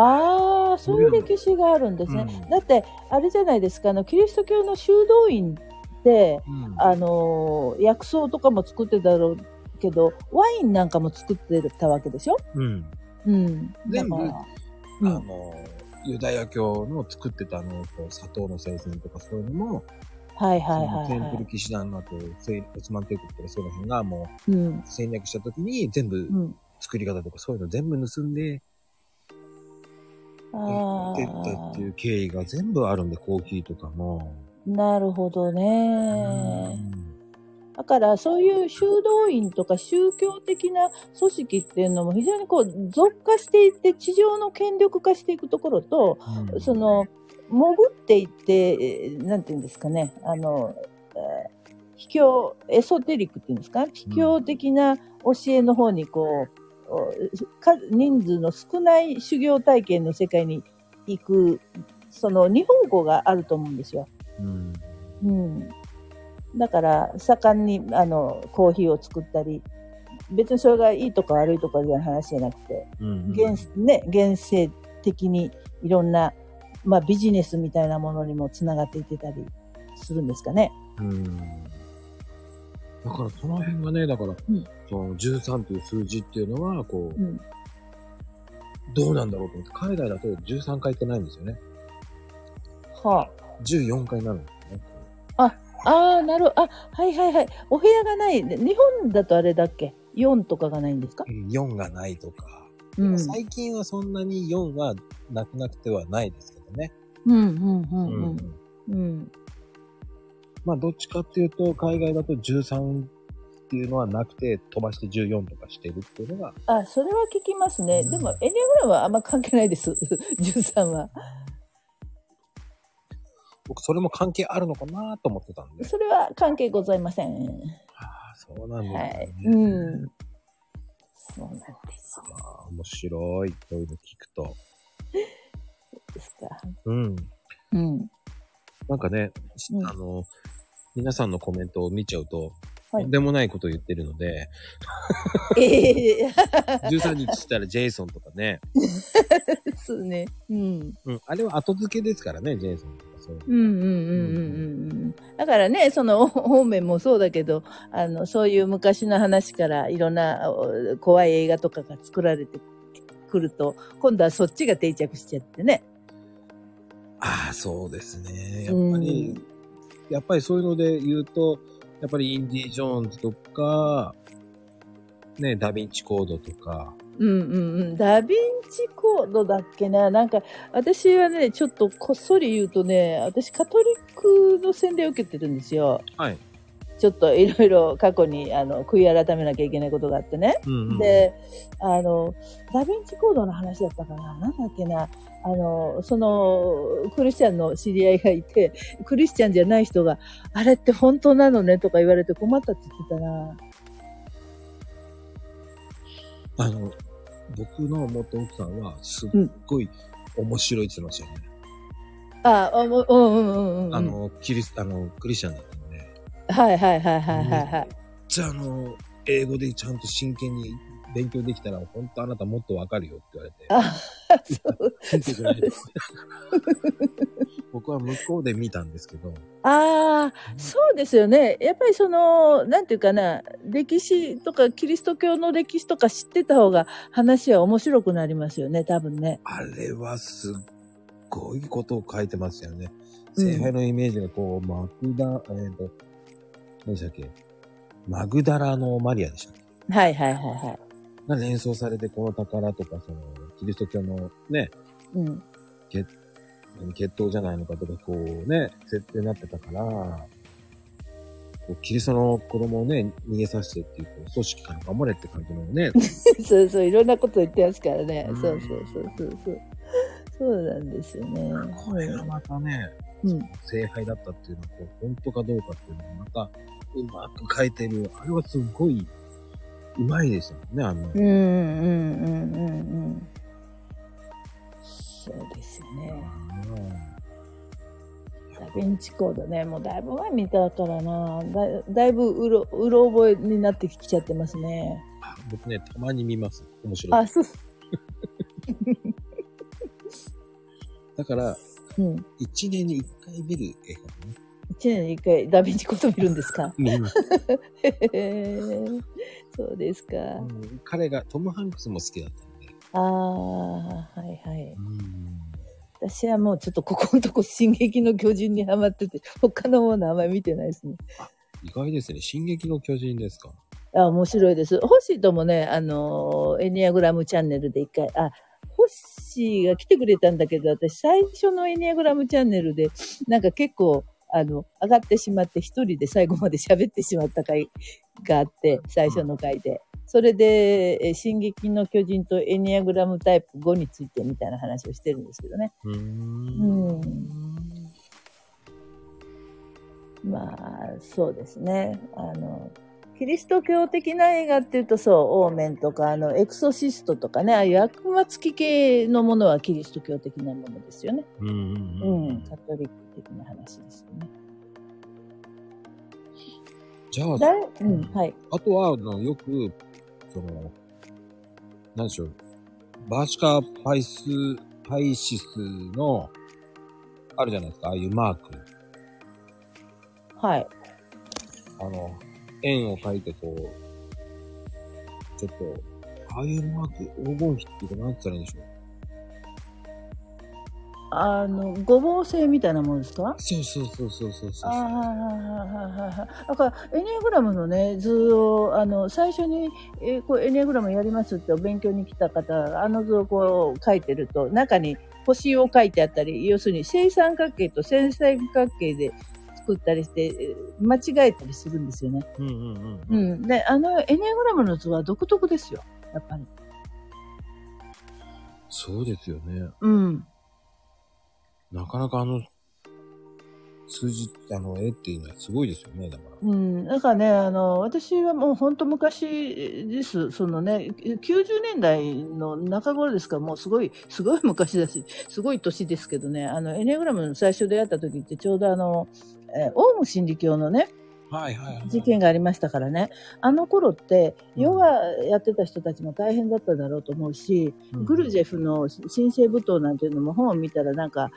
ああ、そういう歴史があるんですね。うんだって、あれじゃないですか、あの、キリスト教の修道院うんあのー薬草とかも作ってたろうけど、ワインなんかも作ってたわけでしょ？うん。うん。全部あうんの、ユダヤ教の作ってたあの、こう砂糖の生鮮とかそういうのも、はいはいはいそのテンプルはい。騎士団の後、オスマン帝国とかその辺がもう戦略した時に全部うん。作り方とかそういうの全部盗んで、あってったっていう経緯が全部あるんで、コーヒーとかも。あ、なるほどうね。んだからそういう修道院とか宗教的な組織っていうのも非常にこう俗化していって地上の権力化していくところと、うんその潜っていって、えーなんていうんですかね、あの、えー秘境、エソテリックっていうんですか？秘境的な教えの方にこう、人数の少ない修行体験の世界に行く、その日本語があると思うんですよ。うんうん。だから、盛んに、あの、コーヒーを作ったり、別にそれがいいとか悪いとかいう話じゃなくて、うん現、ね、現世的にいろんな、まあビジネスみたいなものにもつながっていってたりするんですかね。うんだからその辺がね、だから、んその13という数字っていうのは、こう、うん。どうなんだろうと思って、海外だと13回ってないんですよね。は14回になるんですよね。あ。ああ、なるあ、はいはいはい。お部屋がない。で日本だとあれだっけ ?4 とかがないんですか？うん4がないとか。うん。最近はそんなに4はなくなくてはないですけどね。うん、うん、うん、うん。うん。まあ、どっちかっていうと、海外だと13っていうのはなくて、飛ばして14とかしてるっていうのが、あ、それは聞きますね。うんでも、エニアグラムはあんま関係ないです。13は。僕それも関係あるのかなと思ってたんで。それは関係ございません。ああ、そうなんですはね。い。うん。そうなんですよ。ああ、面白い。こういうの聞くと。ですか。うん。うん。なんかね、うんあの、皆さんのコメントを見ちゃうと、はいとんでもないことを言ってるので、ええ 13日したらジェイソンとかね、そうね。うん。うん、あれは後付けですからね、ジェイソンとかそういううんうんうんうんうんうん。だからね、その方面もそうだけど、あの、そういう昔の話からいろんなお怖い映画とかが作られてくると、今度はそっちが定着しちゃってね。ああ、そうですね。やっぱり、うんやっぱりそういうので言うと、やっぱりインディ・ジョーンズとか、ね、ダヴィンチコードとか、うんうんうん。ダヴィンチコードだっけな？なんか、私はね、ちょっとこっそり言うとね、私カトリックの洗礼を受けてるんですよ。はい。ちょっといろいろ過去にあの悔い改めなきゃいけないことがあってね。うんうん、で、あの、ダヴィンチコードの話だったかな？なんだっけな？あの、その、クリスチャンの知り合いがいて、クリスチャンじゃない人が、あれって本当なのねとか言われて困ったって言ってたな。あの、僕の元奥さんは、すっごい面白いって言ってましたよね。あ、あもううんうんうんうん。あ、の、キリス、あの、クリスチャンだったので、はいはいはいはいはいはい。じゃあ、あの、英語でちゃんと真剣に勉強できたら、本当あなたもっとわかるよって言われて。あ、そう。先生じゃないです僕は向こうで見たんですけど、ああ、そうですよね。やっぱりその、なんていうかな、歴史とか、キリスト教の歴史とか知ってた方が話は面白くなりますよね、多分ね。あれはすっごいことを書いてますよね。うん聖杯のイメージがこう、マグダ、えっ、と、何でしたっけ？マグダラのマリアでしたっけ？はいはいはいはい。が連想されて、この宝とか、その、キリスト教のね、うん。血統じゃないのかとか、こうね、設定になってたから、キリストの子供をね、逃げさせてっていう、組織から守れって感じのね、そうそう、いろんなこと言ってますからね。うんそうそうそうそうそう。そうなんですよね。これがまたね、うん。聖杯だったっていうのは、こう本当かどうかっていうのをまた、うまく書いてる。あれはすごい、うまいですよね、あの。うんうんうんうんうん。そうですよね。ダヴィンチコードね、もうだいぶ前見たからな。だだいぶうろ、うろ覚えになってきちゃってますね。あ僕ね、たまに見ます。面白いあ、。そう。だから、うん。一年に一回見る映画だね。一年に一回ダヴィンチコード見るんですか？見ます。そうですか。うん彼が、トム・ハンクスも好きだったんで。ああ、はいはい。うん私はもうちょっとここのとこ進撃の巨人にハマってて、他のものあんまり見てないですね。意外ですね。進撃の巨人ですか？あ面白いです。欲しいともね、あの、エニアグラムチャンネルで一回、あ、欲シーが来てくれたんだけど、私最初のエニアグラムチャンネルで、なんか結構、あの、上がってしまって一人で最後まで喋ってしまった回があって、最初の回で。それで、え進撃の巨人とエニアグラムタイプ5についてみたいな話をしてるんですけどね。うん。まあ、そうですね。あの、キリスト教的な映画っていうとそう、オーメンとか、あの、エクソシストとかね、ああいう悪魔付き系のものはキリスト教的なものですよね。うんうんううんん、カトリック的な話ですよね。じゃあ、うん、はい。あとは、あの、よく、その、なんでしょう、バーシカパイス、パイシスの、あるじゃないですか、ああいうマーク。はい。あの、円を描いてこう、ちょっと、ああいうマーク、黄金比っていうか、なんて言ったらいいんでしょう。あの、ごぼう星みたいなものですか？そうそうそうそうそうそう。ああ、はいはいはいはいはい。だから、エニアグラムのね、図を、あの、最初に、えーこう、エニアグラムやりますってお勉強に来た方、あの図をこう書いてると、中に星を書いてあったり、要するに正三角形と正三角形で作ったりして、えー間違えたりするんですよね。うんうんうん。う。ん。で、あの、エニアグラムの図は独特ですよ。やっぱり。そうですよね。うん。なかなかあの、数字、あの、絵っていうのはすごいですよね、だから。うん、だからね、あの、私はもう本当昔です。そのね、90年代の中頃ですから、もうすごい、すごい昔だし、すごい年ですけどね、あの、エネグラムの最初出会った時ってちょうどあの、えーオウム真理教のね、はいはいはい。事件がありましたからね、あの頃って、ヨガやってた人たちも大変だっただろうと思うし、うんグルジェフの新生舞踏なんていうのも本を見たらなんか、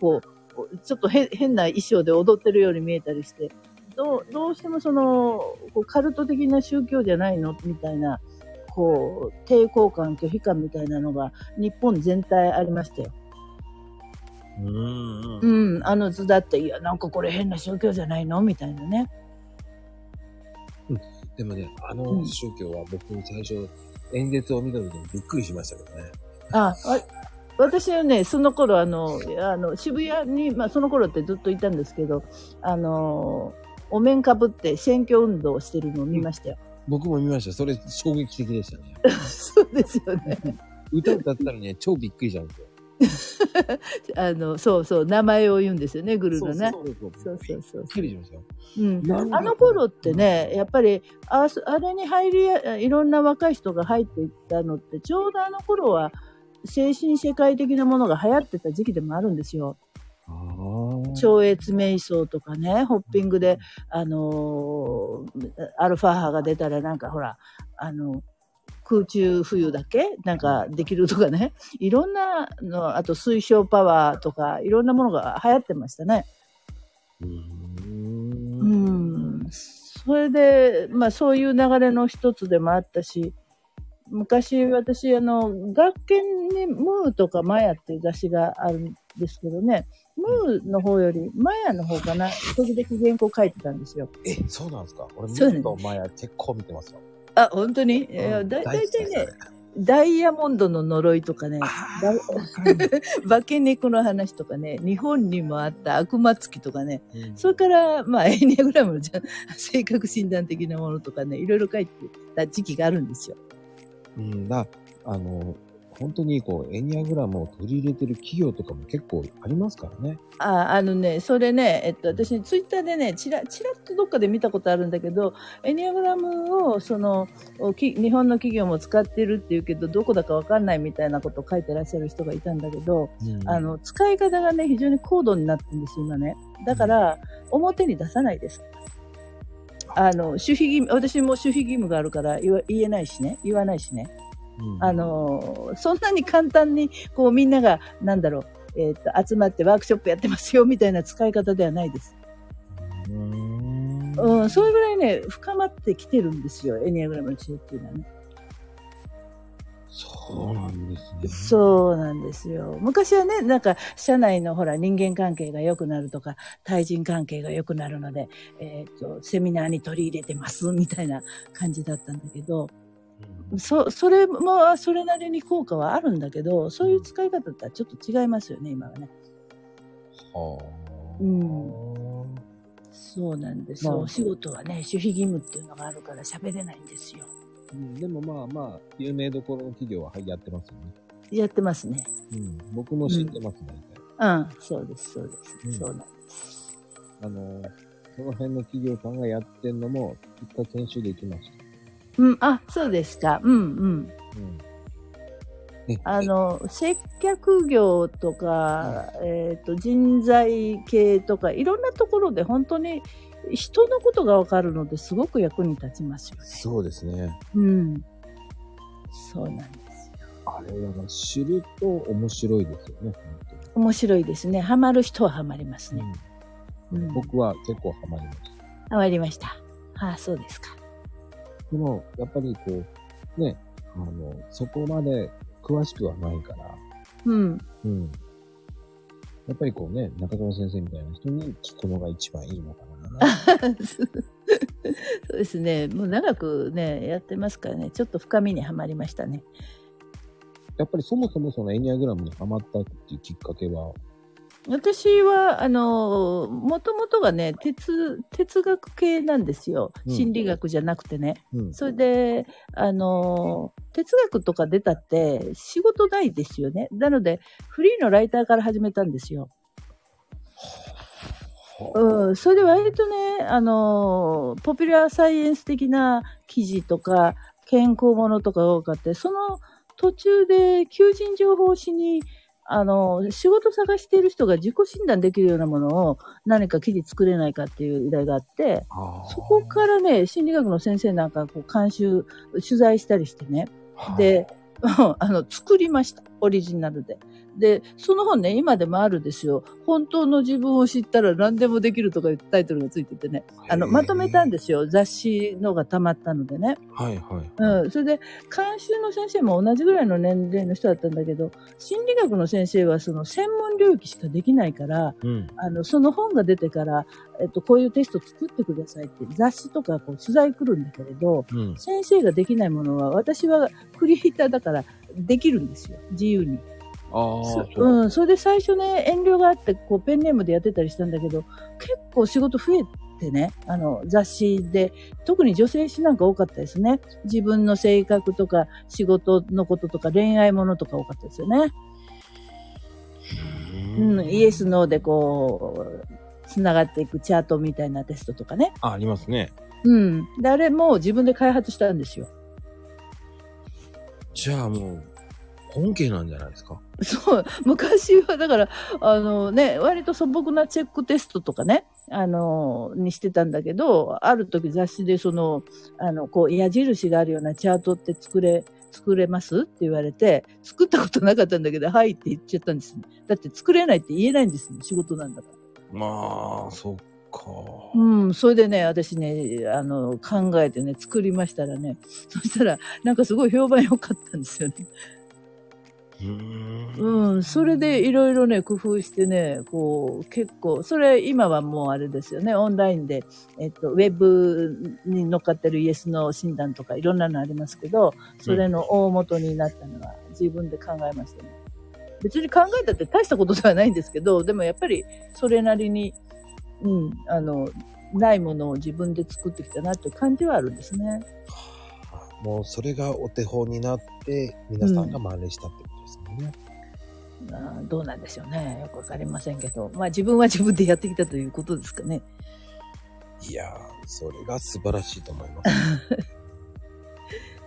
こう、ちょっと変変な衣装で踊ってるように見えたりして、どうどうしてもその、こうカルト的な宗教じゃないのみたいな、こう、抵抗感、拒否感みたいなのが日本全体ありましたよ。うんうん。うん、あの図だって、いや、なんかこれ変な宗教じゃないの？みたいなね。でもね、あうのん宗教は僕最初、演説を見た時にびっくりしましたけどね。あ、あ私はね、その頃、あの、あの、渋谷に、まあ、その頃ってずっといたんですけど、あの、お面かぶって選挙運動をしてるのを見ましたよ。僕も見ました。それ衝撃的でしたね。そうですよね。歌歌ったらね、超びっくりしちゃうんですよ。あの、そうそう、名前を言うんですよね、グルのね。そうそうそうあの頃ってね、やっぱり、あそあれに入りや、いろんな若い人が入っていったのって、ちょうどあの頃は、精神世界的なものが流行ってた時期でもあるんですよ。超越瞑想とかね、ホッピングで、あのーアルファ波が出たらなんかほら、あの、空中浮遊だけ？なんかできるとかね。いろんなの、あと水晶パワーとか、いろんなものが流行ってましたね。うんん。それで、まあそういう流れの一つでもあったし、昔私、あの、学研にムーとかマヤっていう雑誌があるんですけどね、ムーの方よりマヤの方かな、時々原稿書いてたんですよ。え、そうなんですか？俺、ムーとマヤ結構見てますよ。あ、本当に？いやうん。だ大好きですだいたいね、ダイヤモンドの呪いとかね、化け猫の話とかね、日本にもあった悪魔つきとかね、うん。それから、まあ、エニアグラムのじゃ性格診断的なものとかね、いろいろ書いてた時期があるんですよ。うん、だ、あの、本当にこう、エニアグラムを取り入れてる企業とかも結構ありますからね。ああのね、それね、えっと、私、ツイッターでね、ちら、ちらっとどっかで見たことあるんだけど、エニアグラムを、その、おき日本の企業も使ってるっていうけど、どこだかわかんないみたいなことを書いてらっしゃる人がいたんだけど、うんあ、の、使い方がね、非常に高度になってるんですよ、今ね。だから、表に出さないです。あの、守秘義務、私も守秘義務があるから言えないしね、言わないしね。うんあ、の、そんなに簡単に、こうみんなが、なんだろう、えっ、と、集まってワークショップやってますよ、みたいな使い方ではないです。うーん。うん、それぐらいね、深まってきてるんですよ、エニアグラムの知恵っていうのはね。そうなんですね。そうなんですよ。昔はね、なんか、社内のほら、人間関係が良くなるとか、対人関係が良くなるので、えっ、と、セミナーに取り入れてます、みたいな感じだったんだけど、そ、それも、それなりに効果はあるんだけど、そういう使い方とはちょっと違いますよね、今はね。はあ。うんそうなんですよ。まあお仕事はね、守秘義務っていうのがあるから喋れないんですよ。うんでもまあまあ、有名どころの企業ははいやってますよね。やってますね。うん。僕も知ってます、大体。うん、そうです、そうです。うんそうなんです。あの、その辺の企業さんがやってんのも、一回研修できました。うん、あ、そうですか。うん、うん。あの、接客業とか、えっ、と、人材系とか、いろんなところで本当に人のことがわかるのですごく役に立ちますよね。そうですね。うん。そうなんですよ。あれは知ると面白いですよね、本面白いですね。ハマる人はハマります。ね。うんうん僕は結構ハマりました。ハマりました。ああ、そうですか。でも、やっぱりこう、ね、あの、そこまで詳しくはないから、うん。うん。やっぱりこうね、中園先生みたいな人に聞くのが一番いいのかな。そうですね。もう長くね、やってますからね、ちょっと深みにはまりましたね。やっぱりそもそもそのエニアグラムにハマったっていうきっかけは、私は、あの、もともとがね、哲、哲学系なんですよ。うん心理学じゃなくてね。うん。それで、あの、哲学とか出たって仕事ないですよね。なので、フリーのライターから始めたんですよ。うん、それで割とね、あの、ポピュラーサイエンス的な記事とか、健康ものとかが多かって、その途中で求人情報誌に、あの、仕事探している人が自己診断できるようなものを何か記事作れないかっていう依頼があって、そこからね、心理学の先生なんかこう監修、取材したりしてね、で、あの、作りました。オリジナルで。で、その本ね、今でもあるんですよ。本当の自分を知ったら何でもできるとかいうタイトルがついててね。あの、まとめたんでですよ。雑誌のが溜まったのでね。はいはい。うん。それで、監修の先生も同じぐらいの年齢の人だったんだけど、心理学の先生はその専門領域しかできないから、うん。あの、その本が出てから、えっと、こういうテスト作ってくださいって雑誌とかこう取材来るんだけれど、うん。先生ができないものは私はクリエイターだからできるんですよ。自由に。ああ、う。うん。それで最初ね、遠慮があって、こう、ペンネームでやってたりしたんだけど、結構仕事増えてね、あの、雑誌で、特に女性誌なんか多かったですね。自分の性格とか、仕事のこととか、恋愛ものとか多かったですよね。うん、イエス、ノーでこう、つながっていくチャートみたいなテストとかね。あ、ありますね。うん。で、あれも自分で開発したんですよ。じゃあもう、本家なんじゃないですか？そう、昔はだから、あのね、割と素朴なチェックテストとかね、あの、にしてたんだけど、ある時雑誌でその、あの、こう、矢印があるようなチャートって作れ、作れますって言われて、作ったことなかったんだけど、はいって言っちゃったんですね。だって作れないって言えないんですね、仕事なんだから。まあ、そっか。うん、それでね、私ね、あの、考えてね、作りましたらね、そしたら、なんかすごい評判良かったんですよね。うーん。うん、それでいろいろね、工夫してね、こう、結構、それ今はもうあれですよね、オンラインで、えっと、ウェブに乗っかってるイエスの診断とかいろんなのありますけど、それの大元になったのは自分で考えましたね。別に考えたって大したことではないんですけど、でもやっぱりそれなりに、うん、あの、ないものを自分で作ってきたなっていう感じはあるんですね。もうそれがお手本になって、皆さんが真似したってね。どうなんでしょうね。よくわかりませんけど。まあ自分は自分でやってきたということですかね。いやー、それが素晴らしいと思います。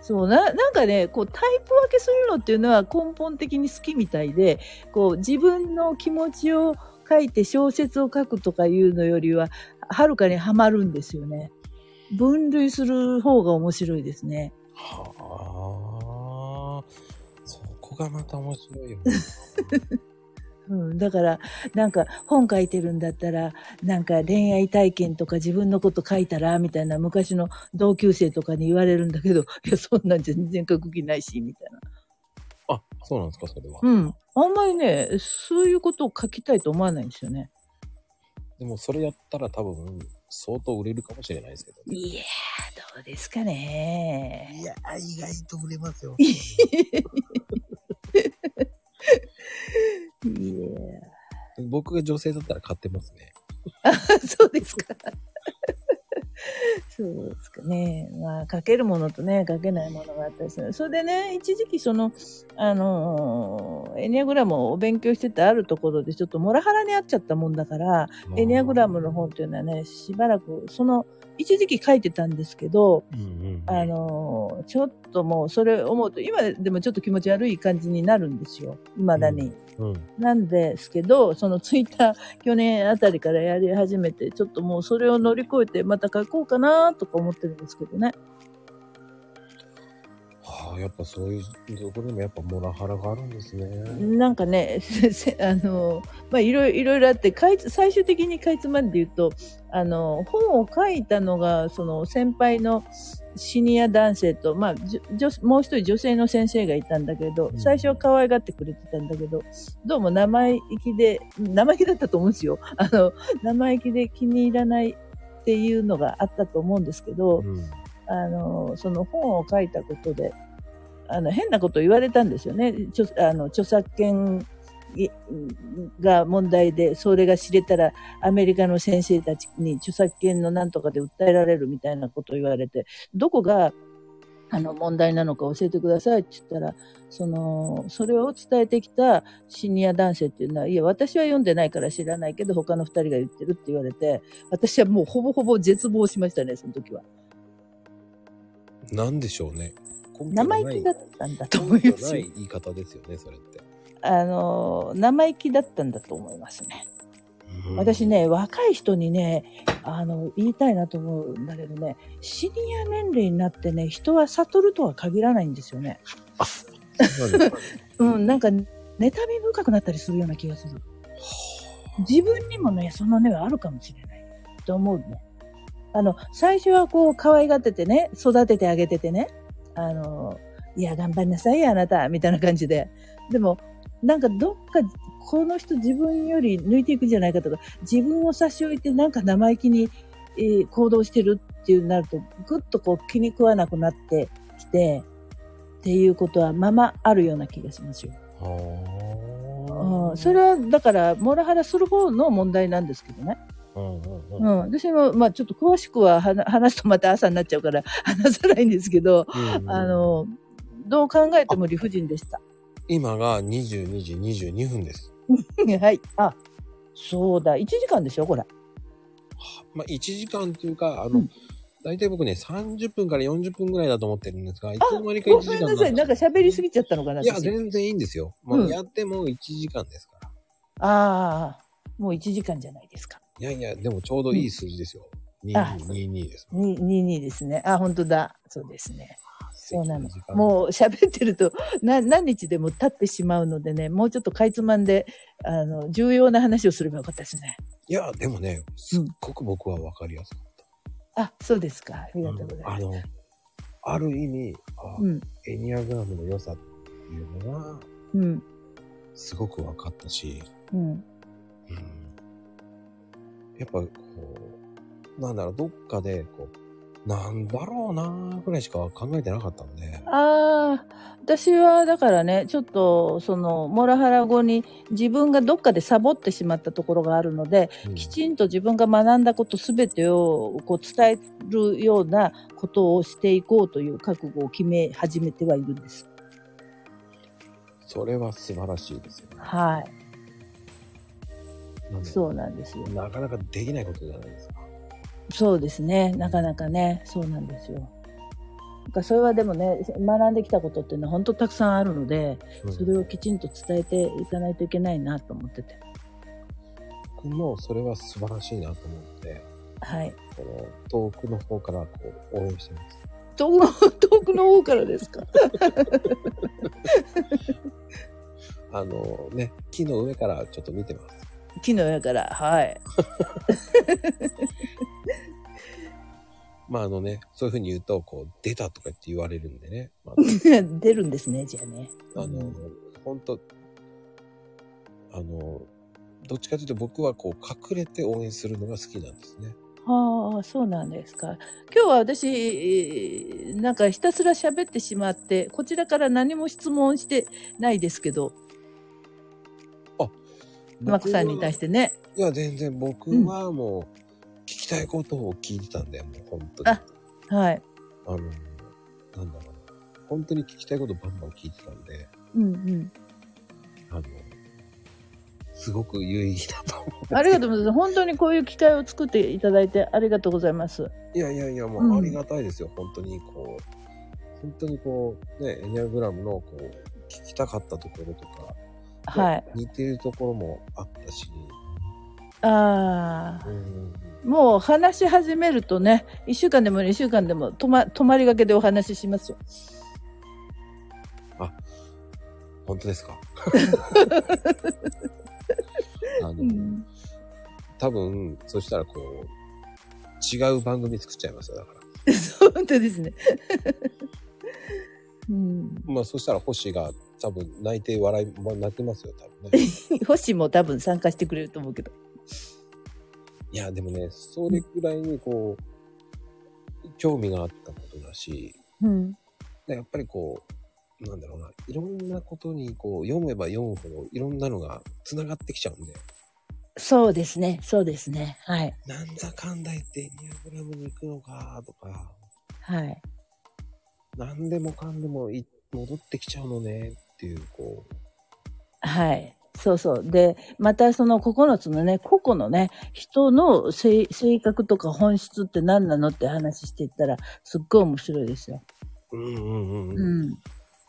そうな、なんかね、こうタイプ分けするのっていうのは根本的に好きみたいで、こう自分の気持ちを書いて小説を書くとかいうのよりは、はるかにはまるんですよね。分類する方が面白いですね。はあ、そこがまた面白いよね。うん、だから、なんか本書いてるんだったら、なんか恋愛体験とか自分のこと書いたら、みたいな昔の同級生とかに言われるんだけど、いや、そんなん全然書く気ないし、みたいな。あ、そうなんですか、それは。うん。あんまりね、そういうことを書きたいと思わないんですよね。でもそれやったら多分、相当売れるかもしれないですけど。いやー、どうですかね。いや、意外と売れますよ。いや僕が女性だったら買ってますね。そうですか。そうですかね。まあ、かけるものとね、かけないものがあったりする。それでね、一時期その、あのーエニアグラムをお勉強しててあるところでちょっとモラハラにあっちゃったもんだから、エニアグラムの本っていうのはね、しばらく、その、一時期書いてたんですけど、うんうんうん、あのーちょっともうそれ思うと、今でもちょっと気持ち悪い感じになるんですよ。未だに。うん、うんなんですけど、そのツイッター去年あたりからやり始めて、ちょっともうそれを乗り越えてまた書こうかなとか思ってるんですけどね。はあ、やっぱそういうところにもやっぱモラハラがあるんですね。なんかね、せあの、まあ、いろいろ、いろいろあって、かいつ最終的にかいつまんで言うと、あの、本を書いたのが、その先輩のシニア男性と、まあ、女もう一人女性の先生がいたんだけどう、ん最初は可愛がってくれてたんだけど、どうも生意気で、生意気だったと思うんですよ。あの、生意気で気に入らないっていうのがあったと思うんですけど、うん。あの、その本を書いたことで、あの、変なこと言われたんですよね。著あの著作権が問題で、それが知れたら、アメリカの先生たちに著作権のなんとかで訴えられるみたいなことを言われて、どこが、あの、問題なのか教えてくださいって言ったら、その、それを伝えてきたシニア男性っていうのは、いや、私は読んでないから知らないけど、他の二人が言ってるって言われて、私はもうほぼほぼ絶望しましたね、その時は。なんでしょうね。生意気だったんだと思いますよ。ない言い方ですよね、それって。あの、生意気だったんだと思いますね。うん私。ね、若い人にね、あの、言いたいなと思うんだけどね、シニア年齢になってね、人は悟るとは限らないんですよね。そうなん なんか、妬み深くなったりするような気がする。自分にもね、その根はあるかもしれない。と思うね。あの、最初はこう、可愛がっててね、育ててあげててね、あの、いや、頑張んなさいよ、あなた、みたいな感じで。でも、なんかどっか、この人自分より抜いていくんじゃないかとか、自分を差し置いてなんか生意気に、えー行動してるっていうなると、ぐっとこう気に食わなくなってきて、っていうことはままあるような気がしますよ。はうん、それは、だから、モラハラする方の問題なんですけどね。あ。うんうんううんん。私も、まあちょっと詳しくは話話すとまた朝になっちゃうから 話さないんですけど、うんあの、どう考えても理不尽でした。今が22時22分です。はい。あ、そうだ。1時間でしょこれ。はまあ、1時間というか、あの、うん大体僕ね、30分から40分ぐらいだと思ってるんですが、いつの間にか1ご時間めんなさい。なんか喋りすぎちゃったのかな。いや、私全然いいんですよ。もううんやっても1時間ですから。ああ、もう1時間じゃないですか。いやいや、でもちょうどいい数字ですよ。あ2222です。に22ですね。あ、本当だ。そうですね。そうなのもう喋ってるとな何日でも経ってしまうのでね、もうちょっとかいつまんで、あの、重要な話をすればよかったですね。いや、でもね、すっごく僕は分かりやすかった。あ、そうですか。ありがとうございます。あの、ある意味、あうん、エニアグラムの良さっていうのが、うん、すごく分かったし、うん。うん、やっぱこう、なんだろう、どっかで、こう、なんだろうなーぐらいしか考えてなかったんで、ああ、私はだからね、ちょっと、その、モラハラ後に自分がどっかでサボってしまったところがあるので、うんきちんと自分が学んだことすべてをこう伝えるようなことをしていこうという覚悟を決め始めてはいるんです。それは素晴らしいですよね。はい。そうなんですよ。なかなかできないことじゃないですか。そうですね。なかなかね、そうなんですよ。なんかそれはでもね、学んできたことっていうのは本当たくさんあるので、うんそれをきちんと伝えていかないといけないなと思ってて。僕もそれは素晴らしいなと思って、はい。この遠くの方からこう応援してます。遠くの、遠くの方からですか？あのね、木の上からちょっと見てます。木の上から、はい。まああのね、そういうふうに言うと、こう、出たとかって言われるんでね。まあ、出るんですね、じゃあね。あの、本当あの、どっちかというと僕はこう、隠れて応援するのが好きなんですね。ああ、そうなんですか。今日は私、えーなんかひたすら喋ってしまって、こちらから何も質問してないですけど、マコさんに対してね。いや、全然僕はもう、聞きたいことを聞いてたんだよ、もう本当に。あはい。あの、なんだろうな。本当に聞きたいことバンバン聞いてたんで、うんうん。あの、すごく有意義だと思う。ありがとうございます。本当にこういう機会を作っていただいてありがとうございます。いやいやいや、もうんうありがたいですよ、本当にこう、本当にこう、ね、エニアグラムのこう、聞きたかったところとか、はい。似てるところもあったし、ああ。うん、もう話し始めるとね、一週間でも二週間でも止ま、止まりがけでお話ししますよ。本当ですか？あの、うん。多分、そしたらこう、違う番組作っちゃいますよ、だから。本当ですね。うん。まあ、そしたら星が多分泣いて笑い、まあ、泣いてますよ、多分ね。星も多分参加してくれると思うけど。いや、でもね、それくらいにこう、興味があったことだし、うん。でやっぱりこう、なんだろうな、いろんなことにこう、読めば読むほど、いろんなのが繋がってきちゃうんで、そうですね。そうですね。はい。なんだかんだ言ってエニアグラムに行くのか、とか、はい。なんでもかんでもい戻ってきちゃうのね、っていう、こう、はい。そうそう。で、またその9つのね、個々のね、人の性性格とか本質って何なのって話していったら、すっごい面白いですよ。うんうんうん。ううん、ん。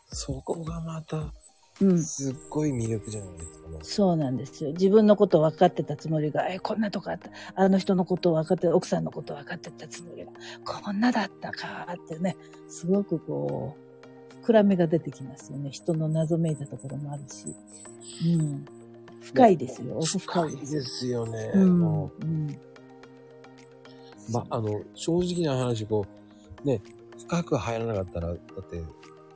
そこがまた、うん。すっごい魅力じゃないですか、もうそうなんですよ。自分のこと分かってたつもりが、え、こんなとこあった。あの人のことを分かって、奥さんのことを分かってたつもりが、こんなだったかってね、すごくこう、膨らみが出てきますよね。人の謎めいたところもあるし。うん。深いですよ。奥深深いいです。よね。うん。もうん。うま、あの、正直な話、こう、ね、深く入らなかったら、だって、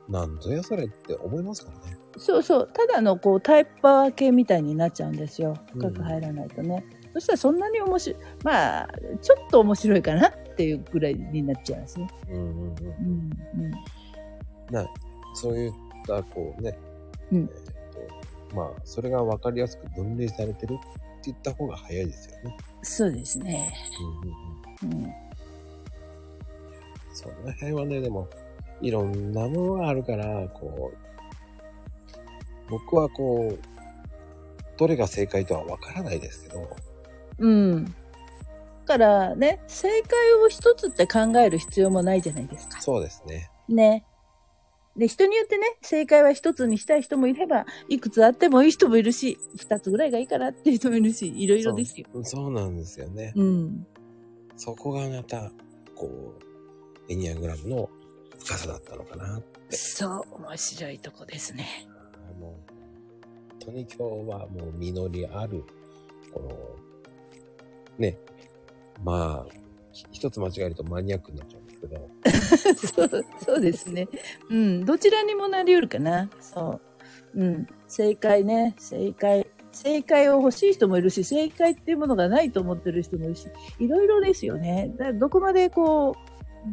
なんぞやそれって思いますからね。そうそう。ただのこう、タイパー系みたいになっちゃうんですよ。深く入らないとね。そしたらそんなに面白い。まあ、ちょっと面白いかなっていうぐらいになっちゃいますね。うんうんうん。うん。うん。なそういった、こうね、うんえっと、まあ、それが分かりやすく分類されてるって言った方が早いですよね。そうですね。うんうんうん。うん。その辺はね、でも、いろんなものがあるから、こう、僕はこう、どれが正解とは分からないですけど、うん。だからね、正解を一つって考える必要もないじゃないですか。そうですね。ね。で、人によってね、正解は一つにしたい人もいれば、いくつあってもいい人もいるし、二つぐらいがいいかなっていう人もいるし、いろいろですよ。そうなんですよね。うん。そこがまた、こう、エニアグラムの深さだったのかなって。そう、面白いとこですね。あの、本当に今日はもう実りある、この、ね、まあ、一つ間違えるとマニアックになっちゃうんですけど、そう、そうですね。うん。どちらにもなり得るかな。そう。うん。正解ね。正解。正解を欲しい人もいるし、正解っていうものがないと思ってる人もいるし、いろいろですよね。だどこまでこう、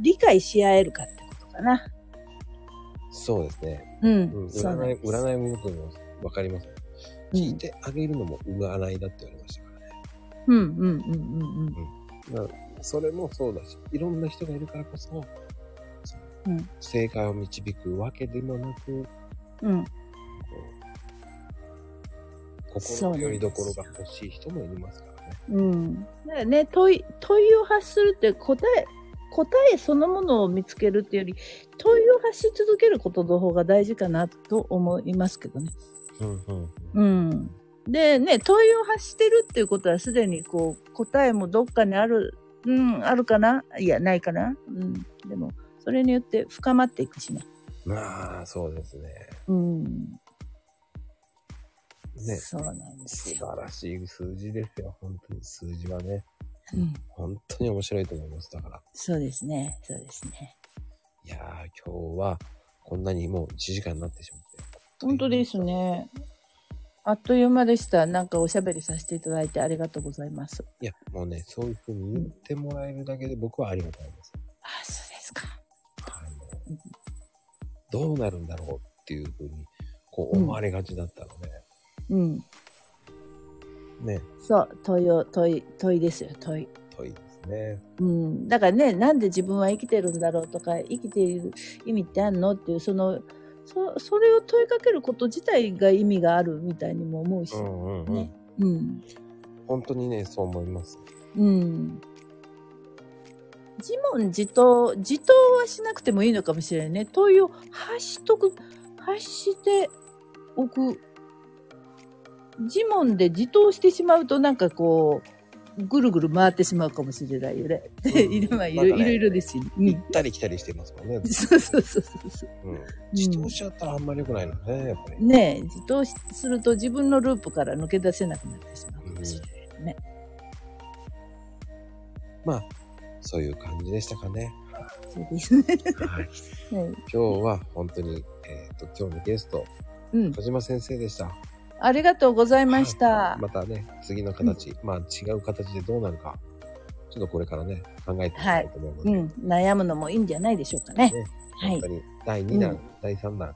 理解し合えるかってことかな。そうですね。うん。うん、占い、占いも僕もわかります。聞いてあげるのも占いだって言われましたからね。うん、うん、うん、うん、だからそれもそうだし、いろんな人がいるからこそ、うん正解を導くわけでもなく、うん。うん。こう心の拠り所が欲しい人もいますからね。うん。だからね、問い、問いを発するって答え、答えそのものを見つけるっていうより、問いを発し続けることの方が大事かなと思いますけどね。うんうん。うん。でね、問いを発してるっていうことはすでにこう、答えもどっかにある、うん、あるかな？いや、ないかな？うん。でも、それによって深まっていくしね。まあ、そうですね。うん。ね。そうなんですよ。素晴らしい数字ですよ。本当に数字はね。うん。本当に面白いと思います。だから。そうですね。そうですね。いやー、今日はこんなにもう1時間になってしまって。本当ですね。あっという間でした。なんかおしゃべりさせていただいてありがとうございます。いや、もうね、そういうふうに言ってもらえるだけで僕はありがたいです。あ、そうですか。はい、もうどうなるんだろうっていうふうに、こう思われがちだったので、うん。ね、そう、問いを、問い、問いですよ、問い。遠いですね。うん。だからね、なんで自分は生きてるんだろうとか、生きている意味ってあんのっていう、その、そ、それを問いかけること自体が意味があるみたいにも思うし。うんうんうん。ねうん。本当にね、そう思います。うん。自問自答、自答はしなくてもいいのかもしれないね。問いを発しとく、発しておく。自問で自答してしまうとなんかこう、ぐるぐる回ってしまうかもしれないよね。うん いろいろいろですよね。行ったり来たりしてますもんね。そうそうそうそうそう。うん。自動しちゃったらあんまり良くないのね、やっぱり。ねえ、自答しすると自分のループから抜け出せなくなってしまうかもしれないね。まあ、そういう感じでしたかね。そうですね。はい。はい今日は本当に、えっ、と、今日のゲスト、うん。小島先生でした。ありがとうございました。またね、次の形、まあ違う形でどうなるか、ちょっとこれからね、考えていきたいと思うので、うん。悩むのもいいんじゃないでしょうかね。ねはい本当。に第2弾、うん第3弾、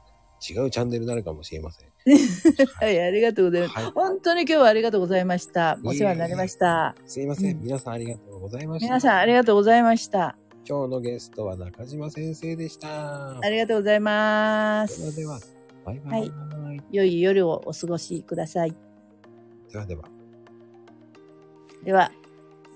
違うチャンネルになるかもしれません。はい、ありがとうございます。はい本当に今日はありがとうございました。お世話になりました。すいません、うん皆さんありがとうございました。皆さんありがとうございました。今日のゲストは中島先生でした。ありがとうございまそれす。では、バイバイ。良い夜をお過ごしください。ではでは。では。